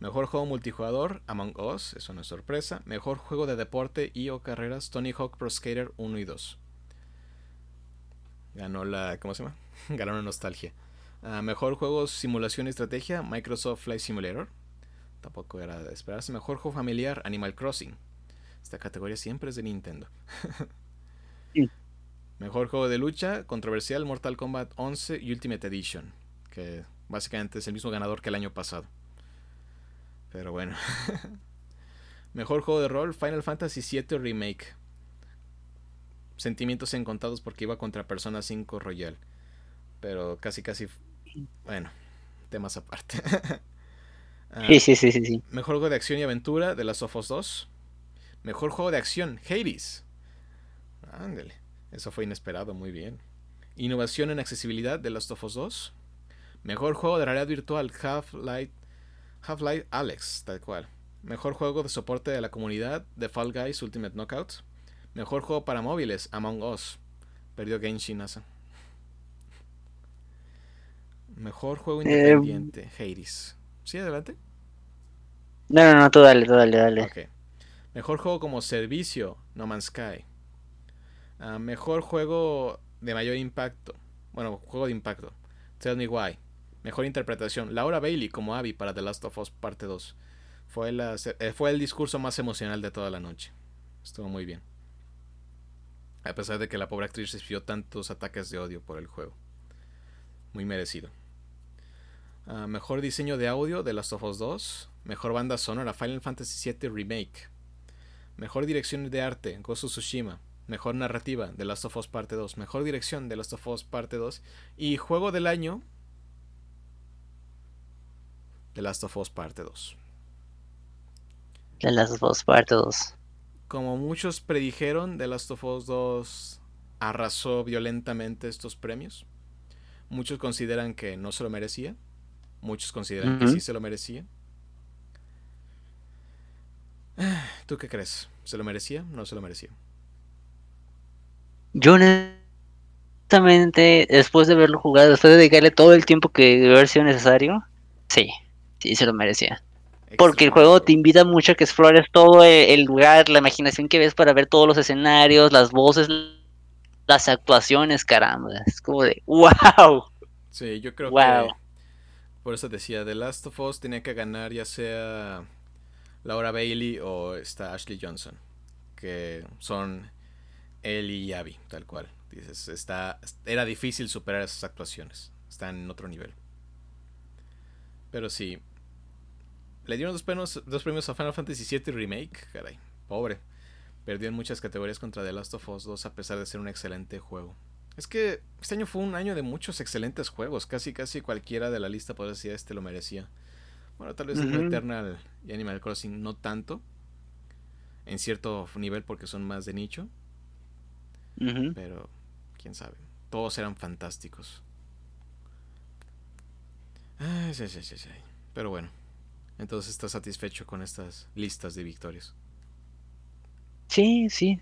[SPEAKER 1] Mejor juego multijugador, Among Us, eso no es sorpresa. Mejor juego de deporte y o carreras, Tony Hawk Pro Skater 1 y 2. Ganó la. ¿Cómo se llama? Ganó la nostalgia. Ah, mejor juego simulación y estrategia, Microsoft Flight Simulator. tampoco era de esperarse. Mejor juego familiar, Animal Crossing. Esta categoría siempre es de Nintendo. Mejor juego de lucha, controversial, Mortal Kombat 11 Ultimate Edition. Que básicamente es el mismo ganador que el año pasado. Pero bueno. Mejor juego de rol, Final Fantasy VII Remake. Sentimientos encontrados porque iba contra Persona 5 Royal. Pero casi, casi. Bueno, temas aparte.
[SPEAKER 2] Ah, sí, sí, sí, sí,
[SPEAKER 1] Mejor juego de acción y aventura de Last of Us 2. Mejor juego de acción, Hades. Ándale. Eso fue inesperado, muy bien. Innovación en accesibilidad de Last of Us 2. Mejor juego de realidad virtual, Half-Life Half-Life Alex, tal cual. Mejor juego de soporte de la comunidad, The Fall Guys Ultimate Knockout. Mejor juego para móviles, Among Us. Perdió Genshin Asa. Mejor juego eh, independiente, Hades. ¿Sí, adelante?
[SPEAKER 2] No, no, no, tú dale, tú dale, dale.
[SPEAKER 1] Mejor juego como servicio, No Man's Sky. Ah, mejor juego de mayor impacto. Bueno, juego de impacto. Tell Me Why. Mejor interpretación. Laura Bailey como Abby para The Last of Us Parte 2. Fue, la, eh, fue el discurso más emocional de toda la noche. Estuvo muy bien. A pesar de que la pobre actriz recibió tantos ataques de odio por el juego. Muy merecido. Ah, mejor diseño de audio de Last of Us 2. Mejor banda sonora Final Fantasy VII Remake. Mejor dirección de arte of Tsushima. Mejor narrativa de Last of Us Parte 2. Mejor dirección de Last of Us Parte 2. Y juego del año The Last of Us Parte 2.
[SPEAKER 2] The Last of Us Parte 2.
[SPEAKER 1] Como muchos predijeron, The Last of Us 2 arrasó violentamente estos premios. Muchos consideran que no se lo merecía. Muchos consideran que sí se lo merecía. ¿Tú qué crees? ¿Se lo merecía? ¿No se lo merecía?
[SPEAKER 2] Yo honestamente, después de verlo jugado, después de dedicarle todo el tiempo que debe haber sido necesario, sí, sí se lo merecía. Porque el juego te invita mucho a que explores todo el lugar, la imaginación que ves para ver todos los escenarios, las voces, las actuaciones, caramba. Es como de wow.
[SPEAKER 1] Sí, yo creo que por eso decía, The Last of Us tenía que ganar ya sea Laura Bailey o está Ashley Johnson, que son él y Abby, tal cual. Dices, está, era difícil superar esas actuaciones. Están en otro nivel. Pero sí. Le dieron dos premios, dos premios a Final Fantasy VII Remake. Caray, pobre. Perdió en muchas categorías contra The Last of Us 2 a pesar de ser un excelente juego. Es que este año fue un año de muchos excelentes juegos. Casi, casi cualquiera de la lista podría decir este lo merecía. Bueno, tal vez Eternal y Animal Crossing no tanto. En cierto nivel porque son más de nicho. Pero, quién sabe. Todos eran fantásticos. Pero bueno, entonces estás satisfecho con estas listas de victorias.
[SPEAKER 2] Sí, sí.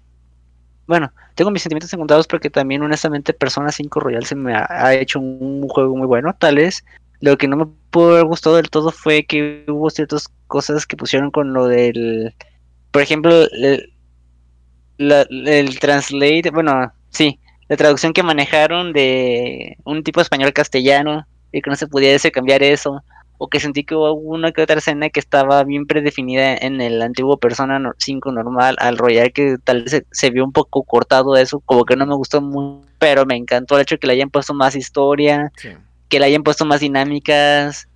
[SPEAKER 2] Bueno, tengo mis sentimientos encontrados porque también honestamente Persona 5 Royal se me ha, hecho un, juego muy bueno. Tal vez lo que no me pudo haber gustado del todo fue que hubo ciertas cosas que pusieron con lo del... Por ejemplo, el, el translate, bueno, sí, la traducción que manejaron de un tipo español castellano y que no se pudiese cambiar eso, o que sentí que hubo una que otra escena que estaba bien predefinida en el antiguo Persona 5 normal, al Royal que tal vez se, vio un poco cortado eso, como que no me gustó mucho, pero me encantó el hecho de que le hayan puesto más historia, que le hayan puesto más dinámicas,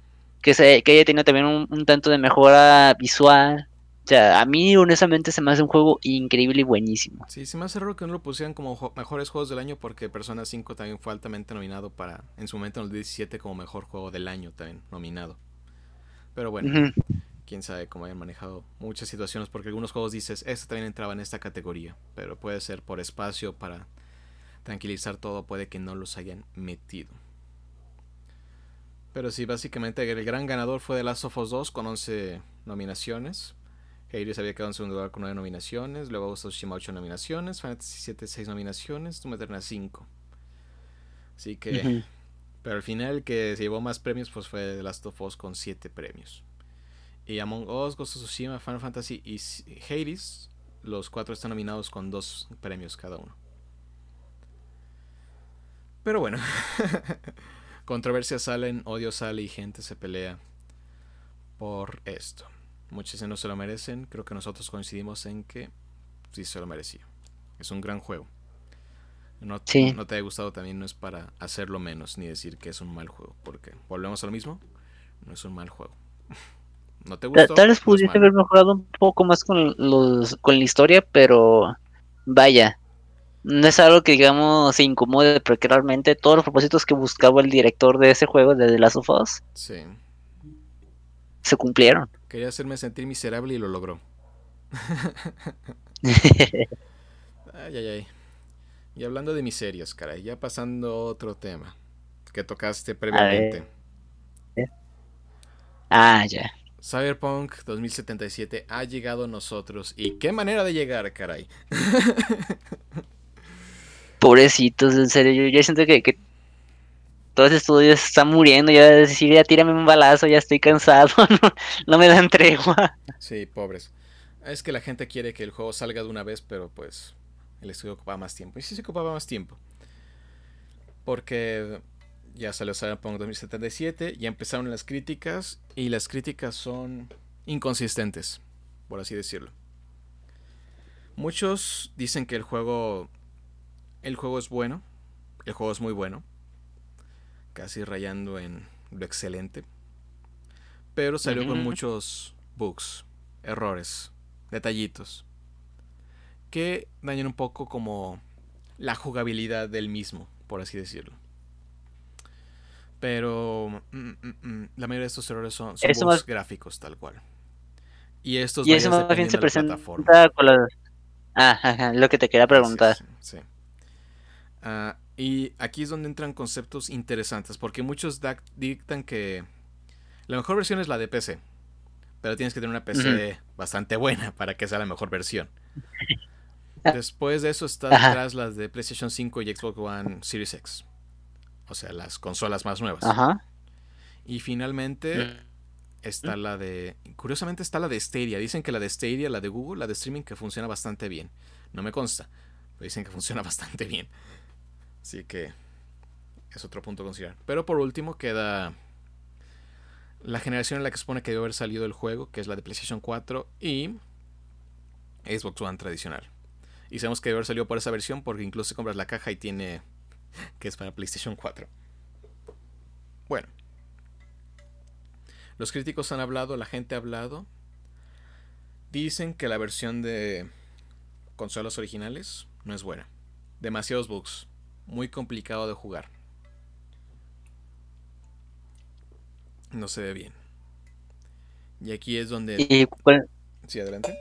[SPEAKER 2] que, se, que haya tenido también un tanto de mejora visual. O sea, a mí honestamente se me hace un juego increíble y buenísimo.
[SPEAKER 1] Sí, se me hace raro que no lo pusieran como mejores juegos del año porque Persona 5 también fue altamente nominado para, en su momento en el 17 como mejor juego del año también nominado. Pero bueno, quién sabe cómo hayan manejado muchas situaciones porque algunos juegos dices, este también entraba en esta categoría, pero puede ser por espacio, para tranquilizar todo, puede que no los hayan metido. Pero sí, básicamente el gran ganador fue The Last of Us 2 con 11 nominaciones. Hades había quedado en segundo lugar con 9 nominaciones. Luego of 8 nominaciones. Fantasy 7 6 nominaciones. Doom Eternal 5. Así que. Pero al final el que se llevó más premios pues fue The Last of Us con 7 premios. Y Among Us, Ghost of Tsushima, Final Fantasy y Hades, los cuatro están nominados con 2 premios cada uno. Pero bueno, controversias salen, odio sale y gente se pelea por esto. Muchos no se lo merecen. Creo que nosotros coincidimos en que sí se lo merecía. Es un gran juego. No, no te haya gustado también no es para hacerlo menos ni decir que es un mal juego. Porque volvemos a lo mismo. No es un mal juego.
[SPEAKER 2] no te gustó. Tal vez pudiste haber mejorado un poco más con, los, con la historia, pero vaya. No es algo que digamos se incomode porque realmente todos los propósitos que buscaba el director de ese juego de The Last of Us sí. se cumplieron.
[SPEAKER 1] Quería hacerme sentir miserable y lo logró. ay, ay, ay. Y hablando de miserias, caray, ya pasando a otro tema que tocaste previamente.
[SPEAKER 2] Ah, ya.
[SPEAKER 1] Cyberpunk 2077 ha llegado a nosotros. ¿Y qué manera de llegar, caray?
[SPEAKER 2] Pobrecitos, en serio, yo, siento que, que todo ese estudio está muriendo. Ya decir, tírame un balazo, ya estoy cansado. no, no me dan tregua.
[SPEAKER 1] Sí, pobres. Es que la gente quiere que el juego salga de una vez, pero pues el estudio ocupaba más tiempo. Y sí se ocupaba más tiempo. Porque ya salió Cyberpunk 2077, ya empezaron las críticas y las críticas son inconsistentes, por así decirlo. Muchos dicen que el juego el juego es bueno, el juego es muy bueno, casi rayando en lo excelente, pero salió con muchos bugs, errores, detallitos que dañan un poco como la jugabilidad del mismo, por así decirlo. Pero mm, mm, mm, la mayoría de estos errores son, son gráficos tal cual. Y estos
[SPEAKER 2] y eso más bien se presenta con la... Ah, lo que te quería preguntar. Sí,
[SPEAKER 1] ah, y aquí es donde entran conceptos interesantes, porque muchos dictan que la mejor versión es la de PC, pero tienes que tener una PC bastante buena para que sea la mejor versión. Después de eso está detrás las de PlayStation 5 y Xbox One Series X. O sea, las consolas más nuevas. Ajá. Y finalmente mm. está la de. Curiosamente está la de Stadia. Dicen que la de Stadia, la de Google, la de streaming, que funciona bastante bien. No me consta. Pero dicen que funciona bastante bien. Así que. Es otro punto a considerar. Pero por último queda. La generación en la que supone que debe haber salido el juego, que es la de PlayStation 4 y Xbox One tradicional. Y sabemos que debe haber salido por esa versión porque incluso compras la caja y tiene que es para PlayStation 4. Bueno. Los críticos han hablado, la gente ha hablado. Dicen que la versión de consolas originales no es buena. Demasiados bugs. Muy complicado de jugar. No se ve bien. Y aquí es donde... Sí, adelante.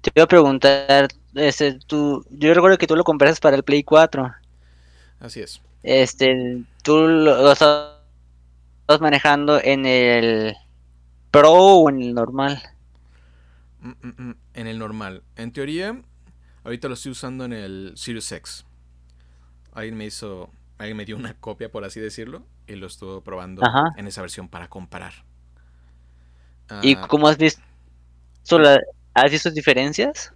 [SPEAKER 2] Te iba a preguntar, ese, tú, yo recuerdo que tú lo compraste para el Play 4.
[SPEAKER 1] Así es.
[SPEAKER 2] Este, tú lo, estás manejando en el Pro o en el normal.
[SPEAKER 1] Mm, mm, mm, en el normal. En teoría, ahorita lo estoy usando en el Sirius X. Alguien me hizo, alguien me dio una copia, por así decirlo, y lo estuve probando en esa versión para comparar.
[SPEAKER 2] ¿Y ah, cómo has visto? ¿Has visto diferencias?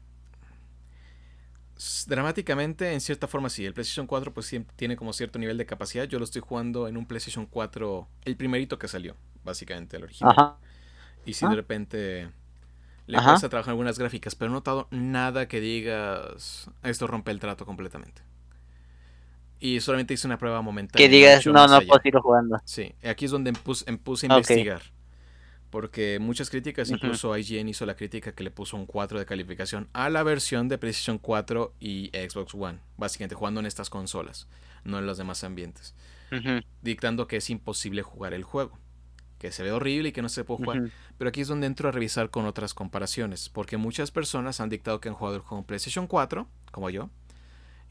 [SPEAKER 1] Dramáticamente, en cierta forma sí. El PlayStation 4 pues tiene como cierto nivel de capacidad. Yo lo estoy jugando en un PlayStation 4, el primerito que salió, básicamente, el original. Y si de repente le cuesta trabajar algunas gráficas, pero no he notado nada que digas, esto rompe el trato completamente. Y solamente hice una prueba momentánea.
[SPEAKER 2] Que digas, no, no puedo seguir jugando.
[SPEAKER 1] Sí, aquí es donde puse, a investigar. Porque muchas críticas, incluso IGN hizo la crítica que le puso un 4 de calificación a la versión de PlayStation 4 y Xbox One. Básicamente jugando en estas consolas, no en los demás ambientes. Dictando que es imposible jugar el juego. Que se ve horrible y que no se puede jugar. Pero aquí es donde entro a revisar con otras comparaciones. Porque muchas personas han dictado que han jugado el juego en PlayStation 4, como yo,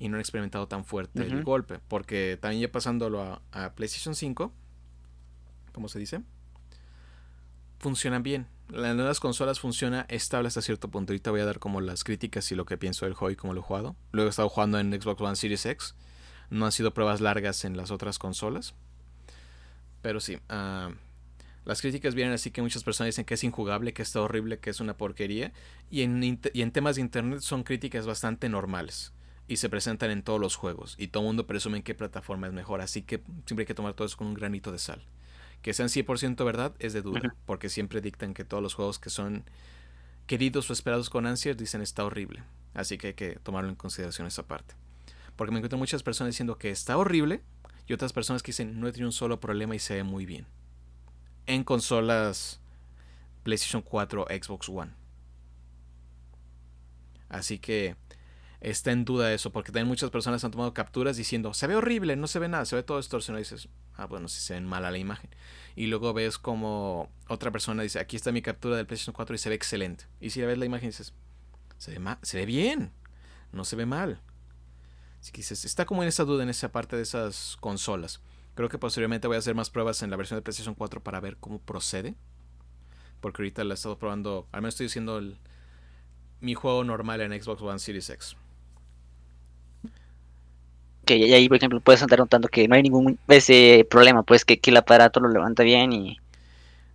[SPEAKER 1] y no han experimentado tan fuerte el golpe. Porque también ya pasándolo a, a PlayStation 5, ¿cómo se dice? funcionan bien. Las nuevas consolas funciona estable hasta cierto punto. Ahorita voy a dar como las críticas y lo que pienso del juego y cómo lo he jugado. Luego he estado jugando en Xbox One Series X. No han sido pruebas largas en las otras consolas. Pero sí, ah, las críticas vienen así que muchas personas dicen que es injugable, que está horrible, que es una porquería. Y en, y en temas de internet son críticas bastante normales. Y se presentan en todos los juegos. Y todo el mundo presume en qué plataforma es mejor. Así que siempre hay que tomar todo eso con un granito de sal Que sean 100% verdad es de duda, porque siempre dictan que todos los juegos que son queridos o esperados con ansias dicen está horrible. Así que hay que tomarlo en consideración esa parte. Porque me encuentro muchas personas diciendo que está horrible y otras personas que dicen no he tenido un solo problema y se ve muy bien. En consolas PlayStation 4 o Xbox One. Así que está en duda eso, porque también muchas personas han tomado capturas diciendo, se ve horrible, no se ve nada, se ve todo distorsionado. Y dices, ah, bueno, si se ven mal a la imagen. Y luego ves como otra persona dice, aquí está mi captura del PlayStation 4 y se ve excelente. Y si ves la imagen dices, se ve, se ve bien, no se ve mal. Así que dices, está como en esa duda en esa parte de esas consolas. Creo que posteriormente voy a hacer más pruebas en la versión de PlayStation 4 para ver cómo procede. Porque ahorita la he estado probando, al menos estoy haciendo el, mi juego normal en Xbox One Series X.
[SPEAKER 2] Que y ahí, por ejemplo, puedes andar notando que no hay ningún ese problema, pues que, que el aparato lo levanta bien y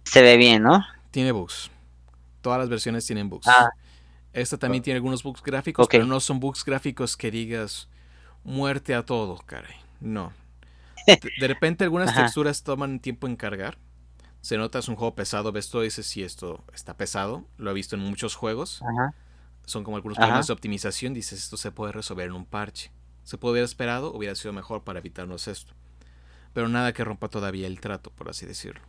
[SPEAKER 2] se ve bien, ¿no?
[SPEAKER 1] Tiene bugs. Todas las versiones tienen bugs.
[SPEAKER 2] Ah.
[SPEAKER 1] Esta también tiene algunos bugs gráficos, pero no son bugs gráficos que digas muerte a todo, caray. No. De, de repente algunas texturas toman tiempo en cargar. Se nota es un juego pesado, ves todo y dices, sí, esto está pesado. Lo he visto en muchos juegos.
[SPEAKER 2] Ajá.
[SPEAKER 1] Son como algunos
[SPEAKER 2] Ajá.
[SPEAKER 1] problemas de optimización. Dices, esto se puede resolver en un parche. Se puede haber esperado, hubiera sido mejor para evitarnos esto. Pero nada que rompa todavía el trato, por así decirlo.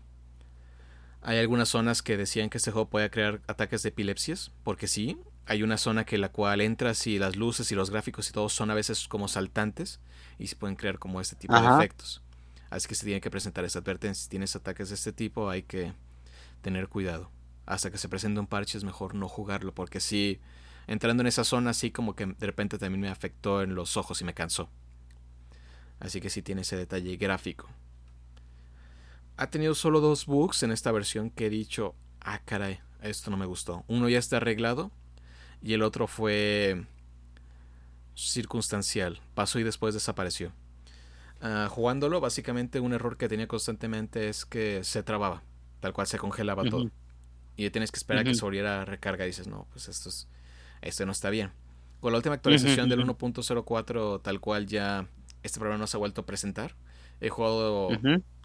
[SPEAKER 1] Hay algunas zonas que decían que este juego podía crear ataques de epilepsias, porque sí, hay una zona que la cual entras y las luces y los gráficos y todo son a veces como saltantes y se pueden crear como este tipo de efectos. Así que se tiene que presentar esa advertencia. Si tienes ataques de este tipo hay que tener cuidado. Hasta que se presente un parche es mejor no jugarlo, porque sí, entrando en esa zona así como que de repente también me afectó en los ojos y me cansó. Así que sí tiene ese detalle gráfico. Ha tenido solo dos bugs en esta versión que he dicho, ah caray, esto no me gustó. Uno ya está arreglado y el otro fue circunstancial. Pasó y después desapareció. Ah, jugándolo, básicamente un error que tenía constantemente es que se trababa, tal cual se congelaba todo. Y tienes que esperar a que se volviera a recarga y dices, no, pues esto, es, esto no está bien. Con la última actualización del
[SPEAKER 2] ujú.
[SPEAKER 1] 1.04, tal cual ya este problema no se ha vuelto a presentar. He jugado,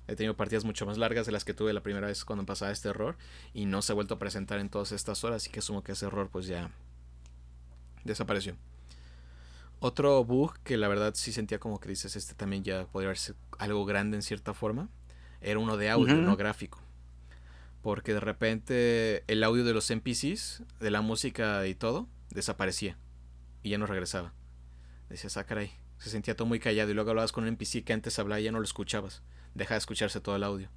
[SPEAKER 1] he tenido partidas mucho más largas de las que tuve la primera vez cuando pasaba este error y no se ha vuelto a presentar en todas estas horas, así que asumo que ese error pues ya desapareció. Otro bug que la verdad sí sentía como que dices, este también ya podría verse algo grande en cierta forma, era uno de audio, no gráfico. Porque de repente el audio de los NPCs, de la música y todo, desaparecía y ya no regresaba. Decías, ah, caray, se sentía todo muy callado y luego hablabas con un NPC que antes hablaba y ya no lo escuchabas. Deja de escucharse todo el audio.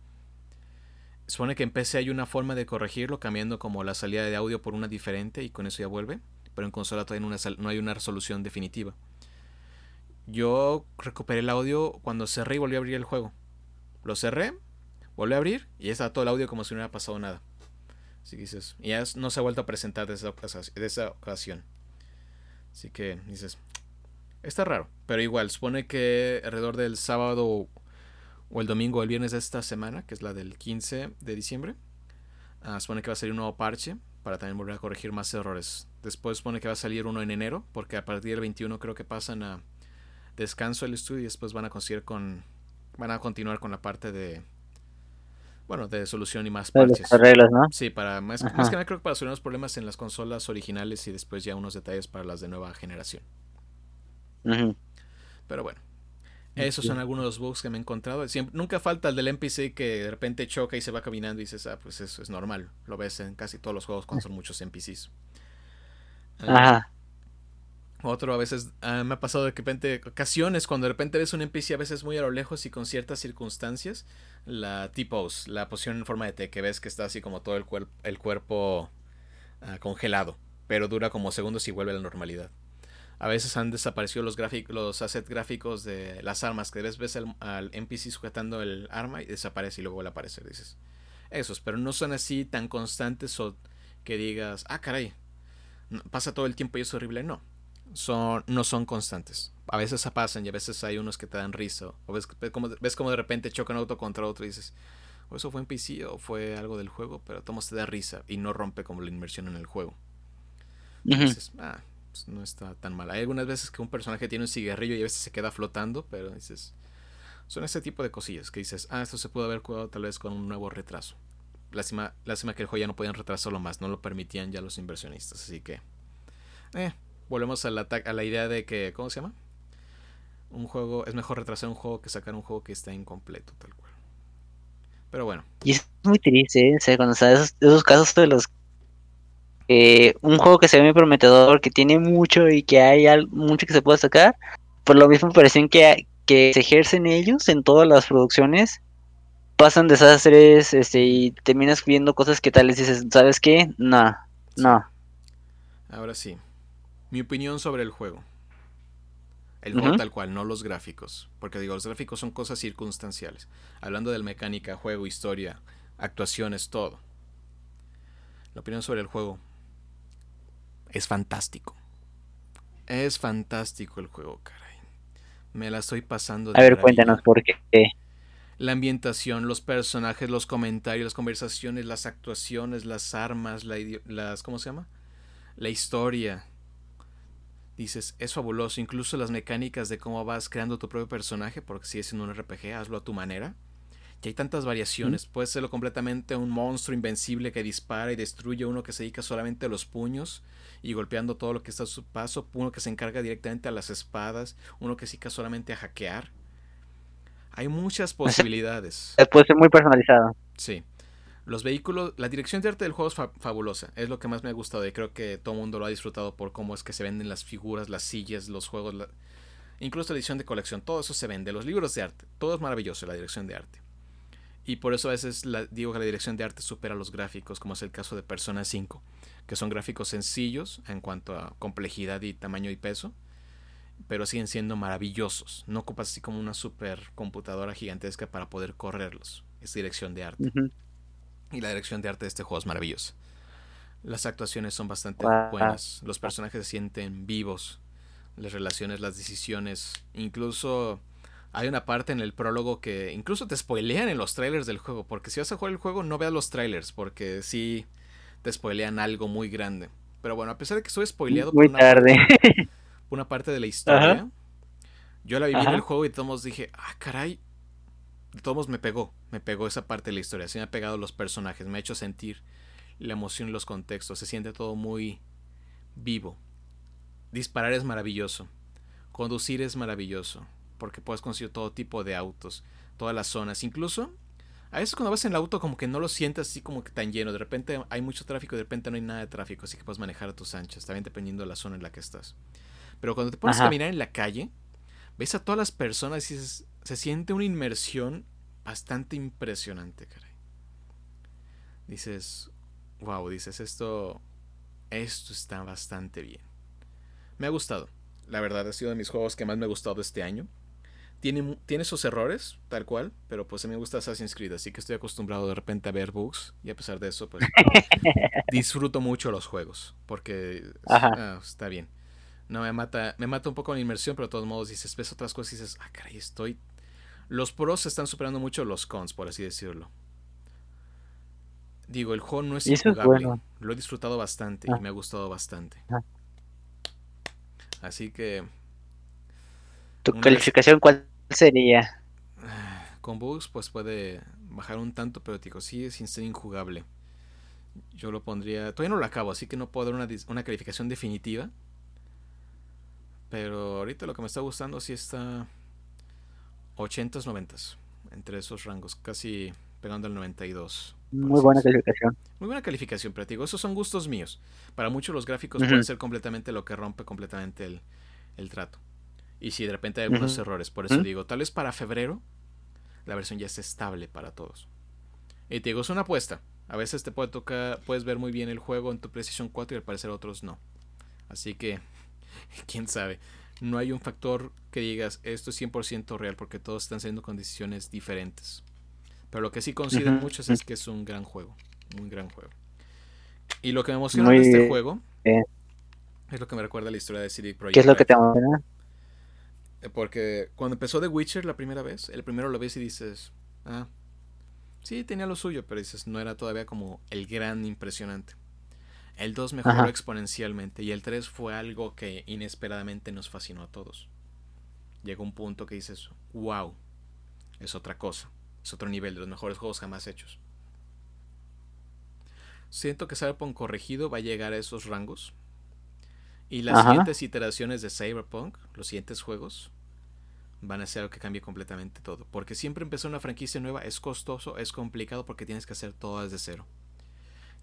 [SPEAKER 1] Supone que en PC hay una forma de corregirlo cambiando como la salida de audio por una diferente y con eso ya vuelve, pero en consola todavía no, hay una resolución definitiva. Yo recuperé el audio cuando cerré y volví a abrir el juego. Lo cerré, volví a abrir y ya está todo el audio como si no hubiera pasado nada. Que dices, ya no se ha vuelto a presentar de esa, ocasión. Así que dices, está raro, pero igual, supone que alrededor del sábado o el domingo o el viernes de esta semana, que es la del 15 de diciembre, ah, supone que va a salir un nuevo parche para también volver a corregir más errores. Después supone que va a salir uno en enero, porque a partir del 21 creo que pasan a descanso el estudio y después van a con van a continuar con la parte de bueno, de solución y más parches.
[SPEAKER 2] arreglos, ¿no?
[SPEAKER 1] Sí, para más, más que nada creo que para solucionar los problemas en las consolas originales y después ya unos detalles para las de nueva generación.
[SPEAKER 2] Ujú.
[SPEAKER 1] Pero bueno, esos son algunos de los bugs que me he encontrado. Siempre, nunca falta el del NPC que de repente choca y se va caminando y dices, ah, pues eso es normal. Lo ves en casi todos los juegos cuando son muchos NPCs.
[SPEAKER 2] Ajá.
[SPEAKER 1] Otro a veces ah, me ha pasado de repente ocasiones cuando de repente ves un NPC a veces muy a lo lejos y con ciertas circunstancias la T-pose, la posición en forma de T que ves que está así como todo el, cuer- el cuerpo ah, congelado, pero dura como segundos y vuelve a la normalidad. A veces han desaparecido los gráficos, los assets gráficos de las armas que ves ves al, al NPC sujetando el arma y desaparece y luego vuelve a aparecer, dices. Esos, pero no son así tan constantes o que digas, ah, caray, pasa todo el tiempo y es horrible, no son, no son constantes. A veces se pasan y a veces hay unos que te dan risa. O ves, ves como, ves como de repente chocan auto contra otro y dices, o eso fue en PC o fue algo del juego, pero tomo te da risa y no rompe como la inmersión en el juego. Ah, pues no está tan mal. Hay algunas veces que un personaje tiene un cigarrillo y a veces se queda flotando, pero dices, Son ese tipo de cosillas que dices, ah, esto se pudo haber cuidado tal vez con un nuevo retraso. Lástima, lástima que el juego ya no podían retrasarlo más, no lo permitían ya los inversionistas. Así que, eh, volvemos a la, a la idea de que, ¿cómo se llama? Un juego, es mejor retrasar un juego que sacar un juego que está incompleto, tal cual. Pero bueno.
[SPEAKER 2] Y es muy triste, ¿eh? o sea, cuando sabes esos, casos de los eh, un juego que se ve muy prometedor, que tiene mucho y que hay mucho que se puede sacar, por lo mismo parecen que, que se ejercen ellos en todas las producciones, pasan desastres este, y terminas viendo cosas que tal les dices, ¿sabes qué? No, no.
[SPEAKER 1] Ahora sí, mi opinión sobre el juego. El juego tal cual, no los gráficos. Porque digo, los gráficos son cosas circunstanciales. Hablando de mecánica, juego, historia, actuaciones, todo. La opinión sobre el juego es fantástico. Es fantástico el juego, caray. Me la estoy pasando.
[SPEAKER 2] De A ver, cuéntanos por qué.
[SPEAKER 1] La ambientación, los personajes, los comentarios, las conversaciones, las actuaciones, las armas, la las ¿cómo se llama? La historia. Dices, es fabuloso. Incluso las mecánicas de cómo vas creando tu propio personaje, porque si es en un RPG, hazlo a tu manera. Y hay tantas variaciones. Puede serlo completamente un monstruo invencible que dispara y destruye uno que se dedica solamente a los puños y golpeando todo lo que está a su paso. Uno que se encarga directamente a las espadas. Uno que se dedica solamente a hackear. Hay muchas posibilidades.
[SPEAKER 2] Puede ser muy personalizado.
[SPEAKER 1] Sí. Los vehículos, la dirección de arte del juego es fabulosa. Es lo que más me ha gustado y creo que todo el mundo lo ha disfrutado por cómo es que se venden las figuras, las sillas, los juegos, incluso la edición de colección. Todo eso se vende. Los libros de arte. Todo es maravilloso, la dirección de arte. Y por eso a veces digo que la dirección de arte supera los gráficos, como es el caso de Persona 5, que son gráficos sencillos en cuanto a complejidad y tamaño y peso, pero siguen siendo maravillosos. No ocupas así como una super computadora gigantesca para poder correrlos. Es dirección de arte. Y la dirección de arte de este juego es maravillosa. Las actuaciones son bastante buenas. Los personajes se sienten vivos. Las relaciones, las decisiones. Incluso hay una parte en el prólogo que incluso te spoilean en los trailers del juego. Porque si vas a jugar el juego, no veas los trailers. Porque sí te spoilean algo muy grande. Pero bueno, a pesar de que estoy spoileado
[SPEAKER 2] muy por, una tarde.
[SPEAKER 1] Parte, una parte de la historia, yo la viví en el juego y todos dije, ah, caray. De todos me pegó. Me pegó esa parte de la historia. Se me ha pegado los personajes. Me ha hecho sentir la emoción y los contextos. Se siente todo muy vivo. Disparar es maravilloso. Conducir es maravilloso porque puedes conseguir todo tipo de autos, todas las zonas, incluso a veces cuando vas en el auto como que no lo sientes así como que tan lleno, de repente hay mucho tráfico, de repente no hay nada de tráfico, así que puedes manejar a tus anchas, también dependiendo de la zona en la que estás. Pero cuando te pones a caminar en la calle, ves a todas las personas y se siente una inmersión bastante impresionante, caray. Dices, wow, dices, esto, esto está bastante bien. Me ha gustado. La verdad ha sido de mis juegos que más me ha gustado este año. Tiene, tiene sus errores, tal cual, pero pues a mí me gusta Assassin's Creed, así que estoy acostumbrado de repente a ver bugs y a pesar de eso, pues disfruto mucho los juegos, porque ah, está bien. No, me mata, me mata un poco la inmersión, pero de todos modos dices, ves otras cosas y dices, ah, caray, estoy... Los pros están superando mucho los cons, por así decirlo. Digo, el juego no es injugable. Lo he disfrutado bastante y ah. me ha gustado bastante. Así que
[SPEAKER 2] ¿Tu calificación cuál sería?
[SPEAKER 1] Con bugs pues puede bajar un tanto, pero digo, sí, sin ser injugable. Yo lo pondría... Todavía no lo acabo, así que no puedo dar una, una calificación definitiva. Pero ahorita lo que me está gustando sí está 80s, 90s. Entre esos rangos, casi pegando al 92.
[SPEAKER 2] Muy buena calificación.
[SPEAKER 1] Muy buena calificación, pero digo, esos son gustos míos. Para muchos los gráficos pueden ser completamente lo que rompe completamente el, el trato. Y si de repente hay algunos errores, por eso digo, tal vez para febrero la versión ya es estable para todos. Y te digo, es una apuesta. A veces te puede tocar, puedes ver muy bien el juego en tu PlayStation 4 y al parecer otros no. Así que, quién sabe. No hay un factor que digas esto es 100% real porque todos están siendo con decisiones diferentes. Pero lo que sí consideran muchos es que es un gran juego. Un gran juego. Y lo que me emociona de este juego es lo que me recuerda a la historia de CD Projekt.
[SPEAKER 2] ¿Qué es lo que te emociona?
[SPEAKER 1] Eh, porque cuando empezó The Witcher la primera vez, el primero lo ves y dices, ah, sí, tenía lo suyo, pero dices, no era todavía como el gran impresionante. El 2 mejoró exponencialmente y el 3 fue algo que inesperadamente nos fascinó a todos. Llegó un punto que dices, wow, es otra cosa, es otro nivel de los mejores juegos jamás hechos. Siento que Cyberpunk corregido va a llegar a esos rangos. Y las siguientes iteraciones de Cyberpunk, los siguientes juegos, van a ser algo que cambie completamente todo. Porque siempre empezar una franquicia nueva es costoso, es complicado porque tienes que hacer todo desde cero.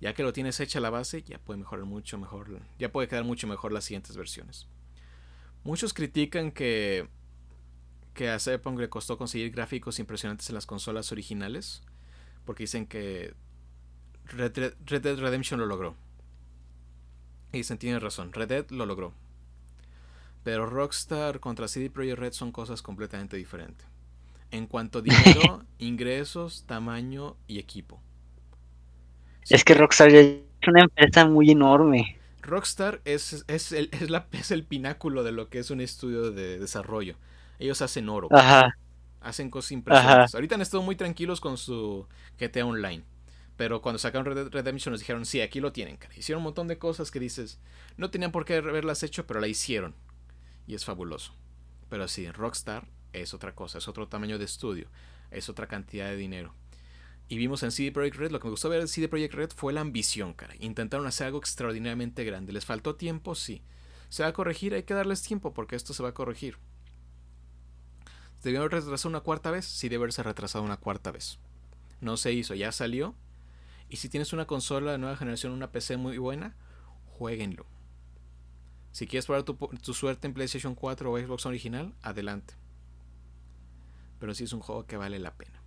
[SPEAKER 1] Ya que lo tienes hecha la base, ya puede mejorar mucho mejor, ya puede quedar mucho mejor las siguientes versiones. Muchos critican que que a Cyberpunk le costó conseguir gráficos impresionantes en las consolas originales, porque dicen que Red, Dead Redemption lo logró. Y dicen, tienen razón, Red Dead lo logró. Pero Rockstar contra CD Projekt Red son cosas completamente diferentes. En cuanto a dinero, ingresos, tamaño y equipo.
[SPEAKER 2] Es que Rockstar es una empresa muy enorme.
[SPEAKER 1] Rockstar es, es, el, es, la, es el pináculo de lo que es un estudio de desarrollo. Ellos hacen oro. Ajá. Hacen cosas impresionantes. Ahorita han estado muy tranquilos con su GTA Online. Pero cuando sacaron Red Dead Redemption nos dijeron, sí, aquí lo tienen, cara. Hicieron un montón de cosas que dices, no tenían por qué haberlas hecho, pero la hicieron. Y es fabuloso. Pero sí, Rockstar es otra cosa, es otro tamaño de estudio, es otra cantidad de dinero. Y vimos en CD Projekt Red, lo que me gustó ver en CD Projekt Red fue la ambición, cara. Intentaron hacer algo extraordinariamente grande. ¿Les faltó tiempo? Sí. ¿Se va a corregir? Hay que darles tiempo porque esto se va a corregir. ¿Debió haber retrasado una cuarta vez? Sí, debe haberse retrasado una cuarta vez. No se hizo, ya salió. Y si tienes una consola de nueva generación, una PC muy buena, jueguenlo. Si quieres probar tu, suerte en PlayStation 4 o Xbox original, adelante. Pero sí es un juego que vale la pena.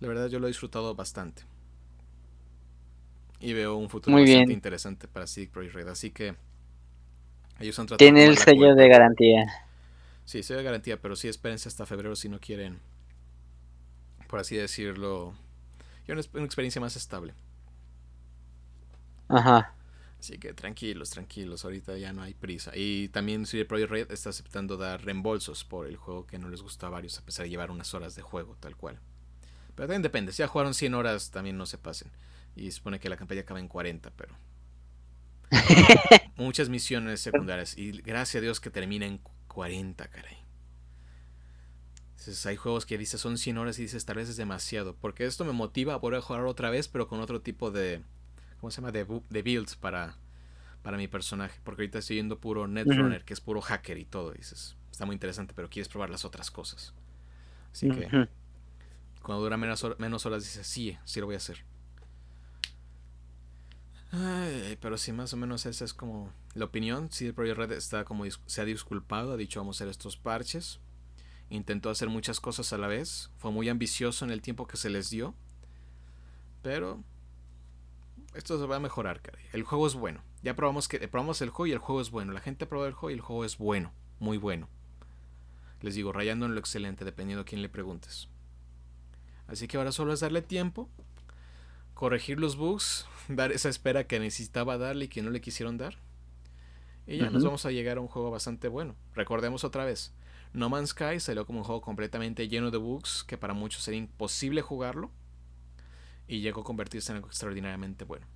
[SPEAKER 1] La verdad yo lo he disfrutado bastante. Y veo un futuro bastante interesante para CD Projekt Red. Así que
[SPEAKER 2] ellos han tratado Tiene el sello de garantía.
[SPEAKER 1] Sí, sello de garantía, pero sí espérense hasta febrero si no quieren, por así decirlo, una, una experiencia más estable. Ajá. Así que tranquilos, tranquilos, ahorita ya no hay prisa. Y también CD Projekt Red está aceptando dar reembolsos por el juego que no les gusta a varios, a pesar de llevar unas horas de juego, tal cual. Pero también depende, si ya jugaron 100 horas, también no se pasen. Y supone que la campaña acaba en 40, pero... Muchas misiones secundarias. Y gracias a Dios que termina en 40, caray. hay juegos que dices son 100 horas y dices tal vez es demasiado. Porque esto me motiva a poder jugar otra vez, pero con otro tipo de. ¿Cómo se llama? De, de builds para, para mi personaje. Porque ahorita estoy yendo puro Netrunner, que es puro hacker y todo. dices, está muy interesante, pero quieres probar las otras cosas. Así que. Cuando dura menos, menos horas dices, sí, sí lo voy a hacer. Pero sí, más o menos esa es como la opinión. Sí, el Project Red está como se ha disculpado, ha dicho vamos a hacer estos parches. Intentó hacer muchas cosas a la vez. Fue muy ambicioso en el tiempo que se les dio. Pero esto se va a mejorar, caray. El juego es bueno. Ya probamos que probamos el juego y el juego es bueno. La gente ha probado el juego y el juego es bueno, muy bueno. Les digo, rayando en lo excelente, dependiendo a quién le preguntes. Así que ahora solo es darle tiempo corregir los bugs, dar esa espera que necesitaba darle y que no le quisieron dar. Y ya nos vamos a llegar a un juego bastante bueno. Recordemos otra vez, No Man's Sky salió como un juego completamente lleno de bugs que para muchos sería imposible jugarlo y llegó a convertirse en algo extraordinariamente bueno.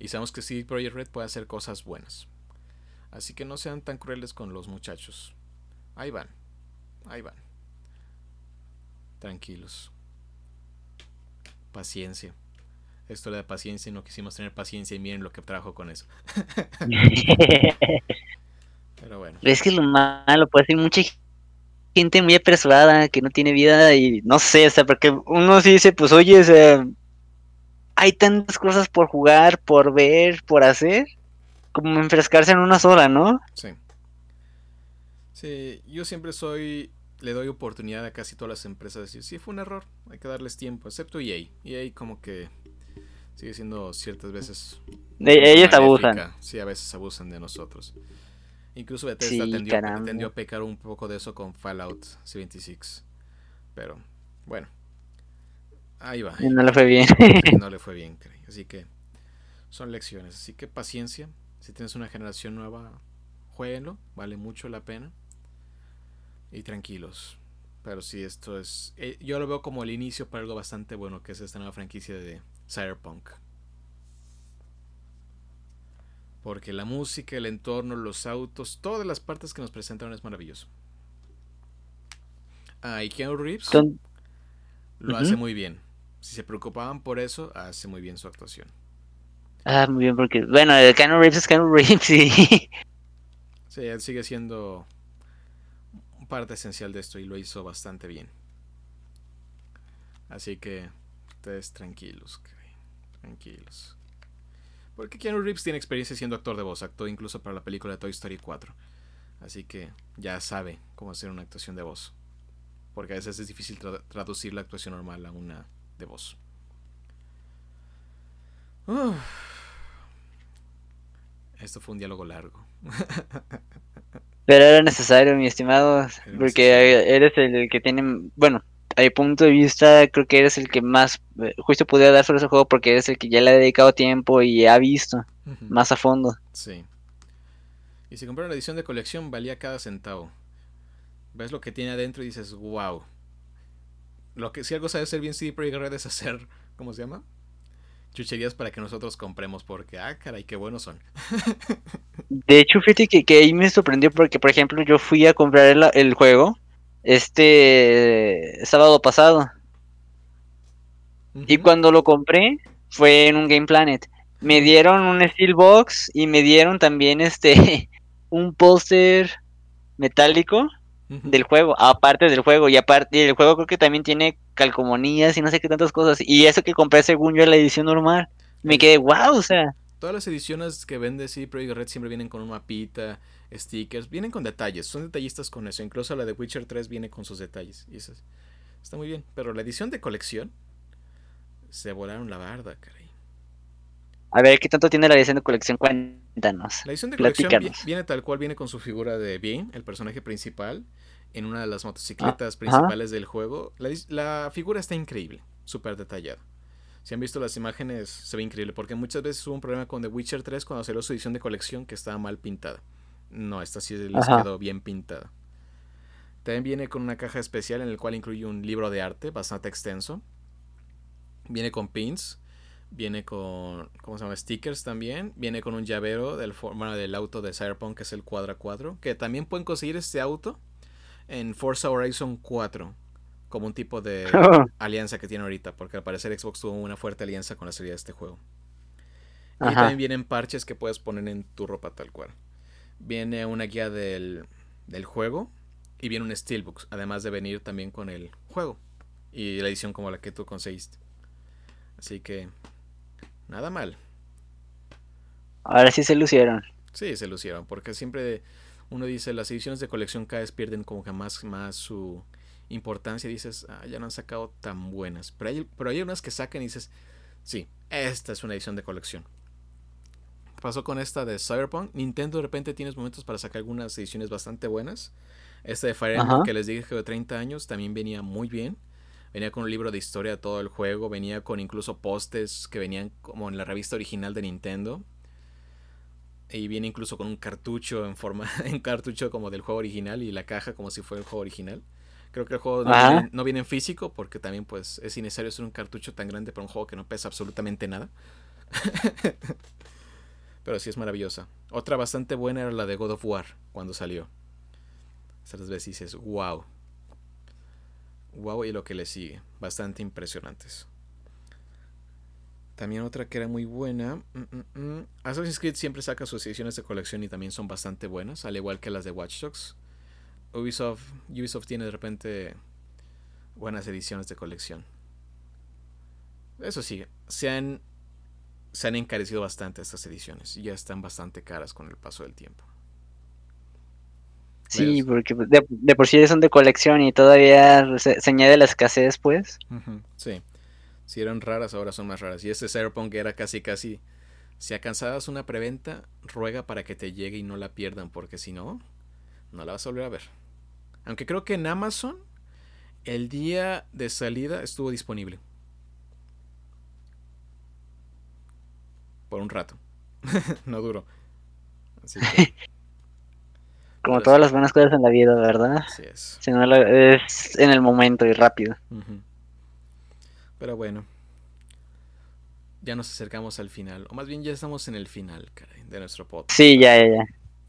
[SPEAKER 1] Y sabemos que CD Projekt Red puede hacer cosas buenas. Así que no sean tan crueles con los muchachos. Ahí van. Ahí van. Tranquilos paciencia. Esto de paciencia y no quisimos tener paciencia y miren lo que trajo con eso.
[SPEAKER 2] Pero bueno. Es que lo malo, puede ser mucha gente muy apresurada que no tiene vida y no sé, o sea, porque uno sí dice, pues oye, o sea, hay tantas cosas por jugar, por ver, por hacer, como enfrescarse en una sola, ¿no?
[SPEAKER 1] Sí. Sí, yo siempre soy le doy oportunidad a casi todas las empresas de decir, sí, fue un error, hay que darles tiempo, excepto EA. EA como que sigue siendo ciertas veces...
[SPEAKER 2] De ellos abusan.
[SPEAKER 1] Sí, a veces abusan de nosotros. Incluso Bethesda tendió, a pecar un poco de eso con Fallout 76. Pero, bueno. Ahí va.
[SPEAKER 2] no le fue bien.
[SPEAKER 1] no le fue bien, Así que son lecciones. Así que paciencia. Si tienes una generación nueva, jueguenlo. Vale mucho la pena y tranquilos. Pero sí, esto es. Eh, yo lo veo como el inicio para algo bastante bueno, que es esta nueva franquicia de Cyberpunk. Porque la música, el entorno, los autos, todas las partes que nos presentaron es maravilloso. Ah, y Keanu Reeves lo hace muy bien. Si se preocupaban por eso, hace muy bien su actuación.
[SPEAKER 2] Ah, muy bien, porque, bueno, Keanu Reeves es Keanu Reeves, sí.
[SPEAKER 1] Sí, él sigue siendo parte esencial de esto y lo hizo bastante bien. Así que ustedes tranquilos, tranquilos. Porque Keanu Reeves tiene experiencia siendo actor de voz, actuó incluso para la película de Toy Story 4. Así que ya sabe cómo hacer una actuación de voz. Porque a veces es difícil tra- traducir la actuación normal a una de voz. Esto fue un diálogo largo.
[SPEAKER 2] Pero era necesario, mi estimado,
[SPEAKER 1] Era
[SPEAKER 2] porque
[SPEAKER 1] necesario.
[SPEAKER 2] eres el que tiene, bueno, a mi punto de vista, creo que eres el que más eh, juicio podría dar sobre ese juego porque eres el que ya le ha dedicado tiempo y ha visto más a fondo.
[SPEAKER 1] Sí. Y si compraron la edición de colección, valía cada centavo. Ves lo que tiene adentro y dices, wow. Lo que si algo sabe hacer bien CD Projekt Red es hacer, ¿cómo se llama? Chucherías para que nosotros compremos, porque, ah, caray, qué buenos son.
[SPEAKER 2] De hecho, fíjate que, que ahí me sorprendió porque, por ejemplo, yo fui a comprar el, el juego este sábado pasado y cuando lo compré fue en un Game Planet. Me dieron un Steelbox y me dieron también este un póster metálico Del juego, aparte del juego, y aparte el juego creo que también tiene calcomanías y no sé qué tantas cosas, y eso que compré según yo la edición normal, me quedé wow, o sea,
[SPEAKER 1] Todas las ediciones que vende CD Projekt Red siempre vienen con un mapita, stickers, vienen con detalles, son detallistas con eso. Incluso la de Witcher 3 viene con sus detalles. Y eso es- está muy bien. Pero la edición de colección se volaron la barda, caray.
[SPEAKER 2] A ver qué tanto tiene la edición de colección, cuéntanos.
[SPEAKER 1] La edición de colección viene tal cual, viene con su figura de Bean, el personaje principal, en una de las motocicletas
[SPEAKER 2] Ah,
[SPEAKER 1] principales del juego. La, figura está increíble, súper detallada. Si han visto las imágenes, se ve increíble, porque muchas veces hubo un problema con The Witcher 3 cuando salió su edición de colección que estaba mal pintada. No, esta sí les
[SPEAKER 2] Ajá.
[SPEAKER 1] quedó bien pintada. También viene con una caja especial en el cual incluye un libro de arte bastante extenso. Viene con pins. Viene con, ¿cómo se llama? Stickers también. Viene con un llavero del, forma del auto de Cyberpunk, que es el Quadra 4. Que también pueden conseguir este auto en Forza Horizon 4. Como un tipo de alianza que tiene ahorita. Porque al parecer Xbox tuvo una fuerte alianza con la salida de este juego. Y también vienen parches que puedes poner en tu ropa tal cual. Viene una guía del, del juego. Y viene un Steelbook. Además de venir también con el juego. Y la edición como la que tú conseguiste. Así que... Nada mal.
[SPEAKER 2] Ahora sí se lucieron.
[SPEAKER 1] Sí, se lucieron, porque siempre uno dice las ediciones de colección cada vez pierden como que más, más su importancia y dices, ah, ya no han sacado tan buenas. Pero hay, pero hay unas que sacan y dices, sí, esta es una edición de colección. Pasó con esta de Cyberpunk. Nintendo de repente tienes momentos para sacar algunas ediciones bastante buenas. Esta de Fire Emblem que les dije que de 30 años también venía muy bien. Venía con un libro de historia de todo el juego. Venía con incluso postes que venían como en la revista original de Nintendo. Y viene incluso con un cartucho en forma, un cartucho como del juego original y la caja como si fuera el juego original. Creo que el juego no
[SPEAKER 2] Ajá.
[SPEAKER 1] viene, no viene en físico porque también pues es innecesario hacer un cartucho tan grande para un juego que no pesa absolutamente nada. Pero sí es maravillosa. Otra bastante buena era la de God of War cuando salió. Esas veces dices, wow. Wow y lo que le sigue. Bastante impresionantes. También otra que era muy buena. mm, mm, mm. Assassin's Creed siempre saca sus ediciones de colección y también son bastante buenas, al igual que las de Watch Dogs. Ubisoft, Ubisoft tiene de repente buenas ediciones de colección. Eso sí, se han, se han encarecido bastante estas ediciones y ya están bastante caras con el paso del tiempo.
[SPEAKER 2] Sí,
[SPEAKER 1] ¿Ves?
[SPEAKER 2] porque de, de por sí son de colección y todavía se, se añade la escasez, pues.
[SPEAKER 1] Sí. Si eran raras, ahora son más raras. Y este Cyberpunk era casi, casi. Si alcanzabas una preventa, ruega para que te llegue y no la pierdan, porque si no, no la vas a volver a ver. Aunque creo que en Amazon, el día de salida estuvo disponible. Por un rato. no duró. Así que,
[SPEAKER 2] Como todas las buenas cosas en la vida, ¿verdad?
[SPEAKER 1] así es.
[SPEAKER 2] Si no es en el momento y rápido.
[SPEAKER 1] Pero bueno. Ya nos acercamos al final. O más bien ya estamos en el final, caray, de nuestro podcast.
[SPEAKER 2] Sí, ya, ya, ya.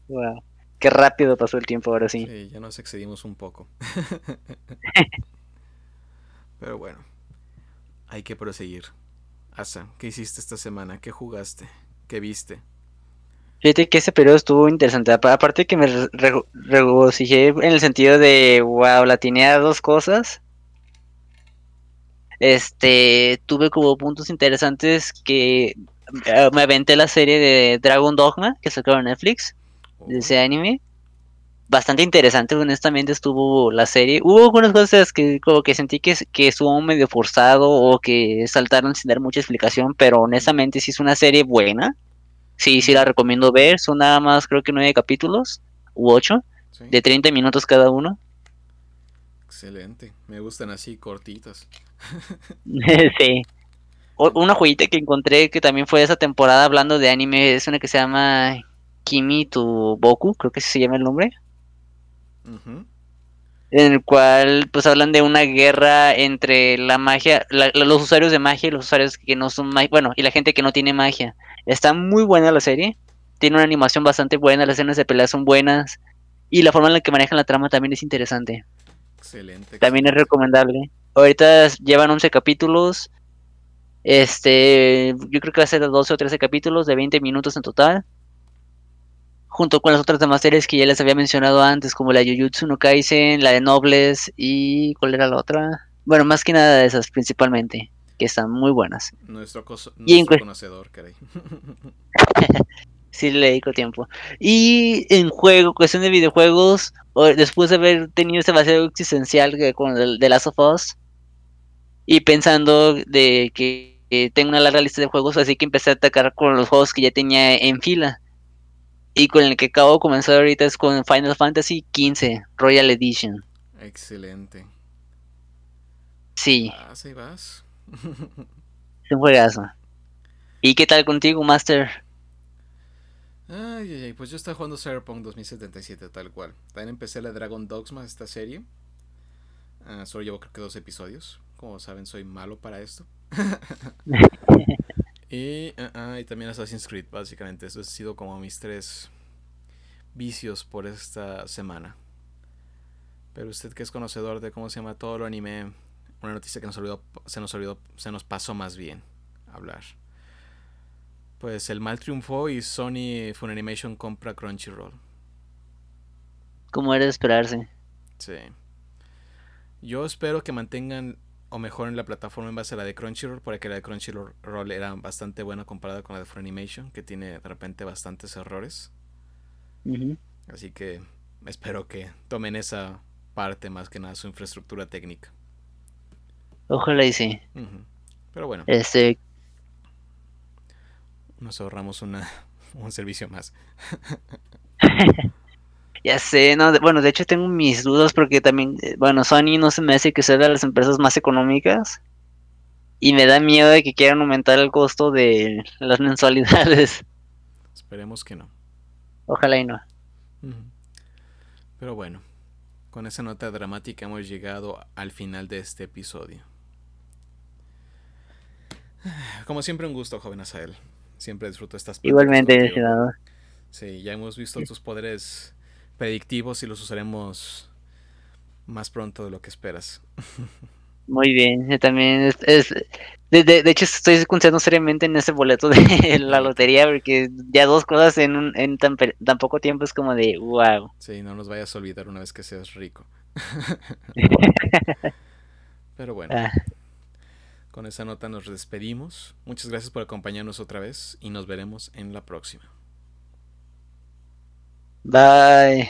[SPEAKER 2] Wow. Qué rápido pasó el tiempo ahora sí.
[SPEAKER 1] Sí, ya nos excedimos un poco. Pero bueno, hay que proseguir. Asa, ¿qué hiciste esta semana? ¿Qué jugaste? ¿Qué viste?
[SPEAKER 2] Fíjate que ese periodo estuvo interesante. Aparte que me regocijé en el sentido de, wow, la tenía dos cosas. Este, tuve como puntos interesantes que eh, me aventé la serie de Dragon Dogma que sacó en Netflix, de ese oh. anime. Bastante interesante, honestamente estuvo la serie. Hubo algunas cosas que como que sentí que, que estuvo medio forzado o que saltaron sin dar mucha explicación, pero honestamente sí es una serie buena. Sí, sí la recomiendo ver. Son nada más creo que nueve capítulos u ocho, de 30 minutos cada uno.
[SPEAKER 1] Excelente, me gustan así cortitas.
[SPEAKER 2] sí. una joyita que encontré que también fue esa temporada hablando de anime es una que se llama Kimi to Boku, creo que se llama el nombre. En el cual pues hablan de una guerra entre la magia, los usuarios de magia y los usuarios que no son magia, bueno, y la gente que no tiene magia. Está muy buena la serie, tiene una animación bastante buena, las escenas de pelea son buenas y la forma en la que manejan la trama también es interesante.
[SPEAKER 1] Excelente.
[SPEAKER 2] También es recomendable. Ahorita llevan 11 capítulos. Este, yo creo que va a ser de 12 o 13 capítulos de 20 minutos en total. Junto con las otras demás series que ya les había mencionado antes, como la Jujutsu no Kaisen, la de Nobles y ¿cuál era la otra? Bueno, más que nada de esas principalmente, que están muy buenas.
[SPEAKER 1] Nuestro, nuestro conocedor, caray.
[SPEAKER 2] sí le dedico tiempo. Y en juego, cuestión de videojuegos, después de haber tenido ese vacío existencial con el de Last of Us, y pensando de que tengo una larga lista de juegos, así que empecé a atacar con los juegos que ya tenía en fila. Y con el que acabo de comenzar ahorita es con Final Fantasy XV Royal Edition.
[SPEAKER 1] Excelente.
[SPEAKER 2] Sí.
[SPEAKER 1] Vas y vas.
[SPEAKER 2] es un juegazo. ¿Y qué tal contigo, Master?
[SPEAKER 1] Ay, ay, ay, pues yo estaba jugando Cyberpunk 2077 tal cual. También empecé la Dragon Dogma, esta serie. Ah, solo llevo creo que dos episodios. Como saben, soy malo para esto. y, ah, ah, y también Assassin's Creed, básicamente. Eso ha sido como mis tres vicios por esta semana. Pero usted que es conocedor de cómo se llama todo lo anime, una noticia que nos olvidó, se nos olvidó, se nos pasó más bien hablar pues el mal triunfó y Sony Funimation compra Crunchyroll.
[SPEAKER 2] Como era de esperarse.
[SPEAKER 1] Sí. Yo espero que mantengan o mejoren la plataforma en base a la de Crunchyroll, porque la de Crunchyroll era bastante buena comparada con la de Funimation, que tiene de repente bastantes errores. Así que espero que tomen esa parte más que nada, su infraestructura técnica.
[SPEAKER 2] Ojalá y sí.
[SPEAKER 1] Pero bueno.
[SPEAKER 2] Este,
[SPEAKER 1] nos ahorramos una, un servicio más.
[SPEAKER 2] ya sé, no, bueno, de hecho tengo mis dudas porque también, eh, bueno, Sony no se me hace que sea de las empresas más económicas y me da miedo de que quieran aumentar el costo de las mensualidades.
[SPEAKER 1] Esperemos que no.
[SPEAKER 2] Ojalá y no.
[SPEAKER 1] Pero bueno, con esa nota dramática hemos llegado al final de este episodio. Como siempre, un gusto, joven Asael. Siempre disfruto estas
[SPEAKER 2] Igualmente, senador.
[SPEAKER 1] Sí, ya hemos visto tus poderes predictivos y los usaremos más pronto de lo que esperas.
[SPEAKER 2] Muy bien, también es, de, de, hecho estoy confiando seriamente en ese boleto de la lotería porque ya dos cosas en, en tan, tan, poco tiempo es como de wow.
[SPEAKER 1] Sí, no nos vayas a olvidar una vez que seas rico. Pero bueno. Ah. Con esa nota nos despedimos. Muchas gracias por acompañarnos otra vez y nos veremos en la próxima.
[SPEAKER 2] Bye.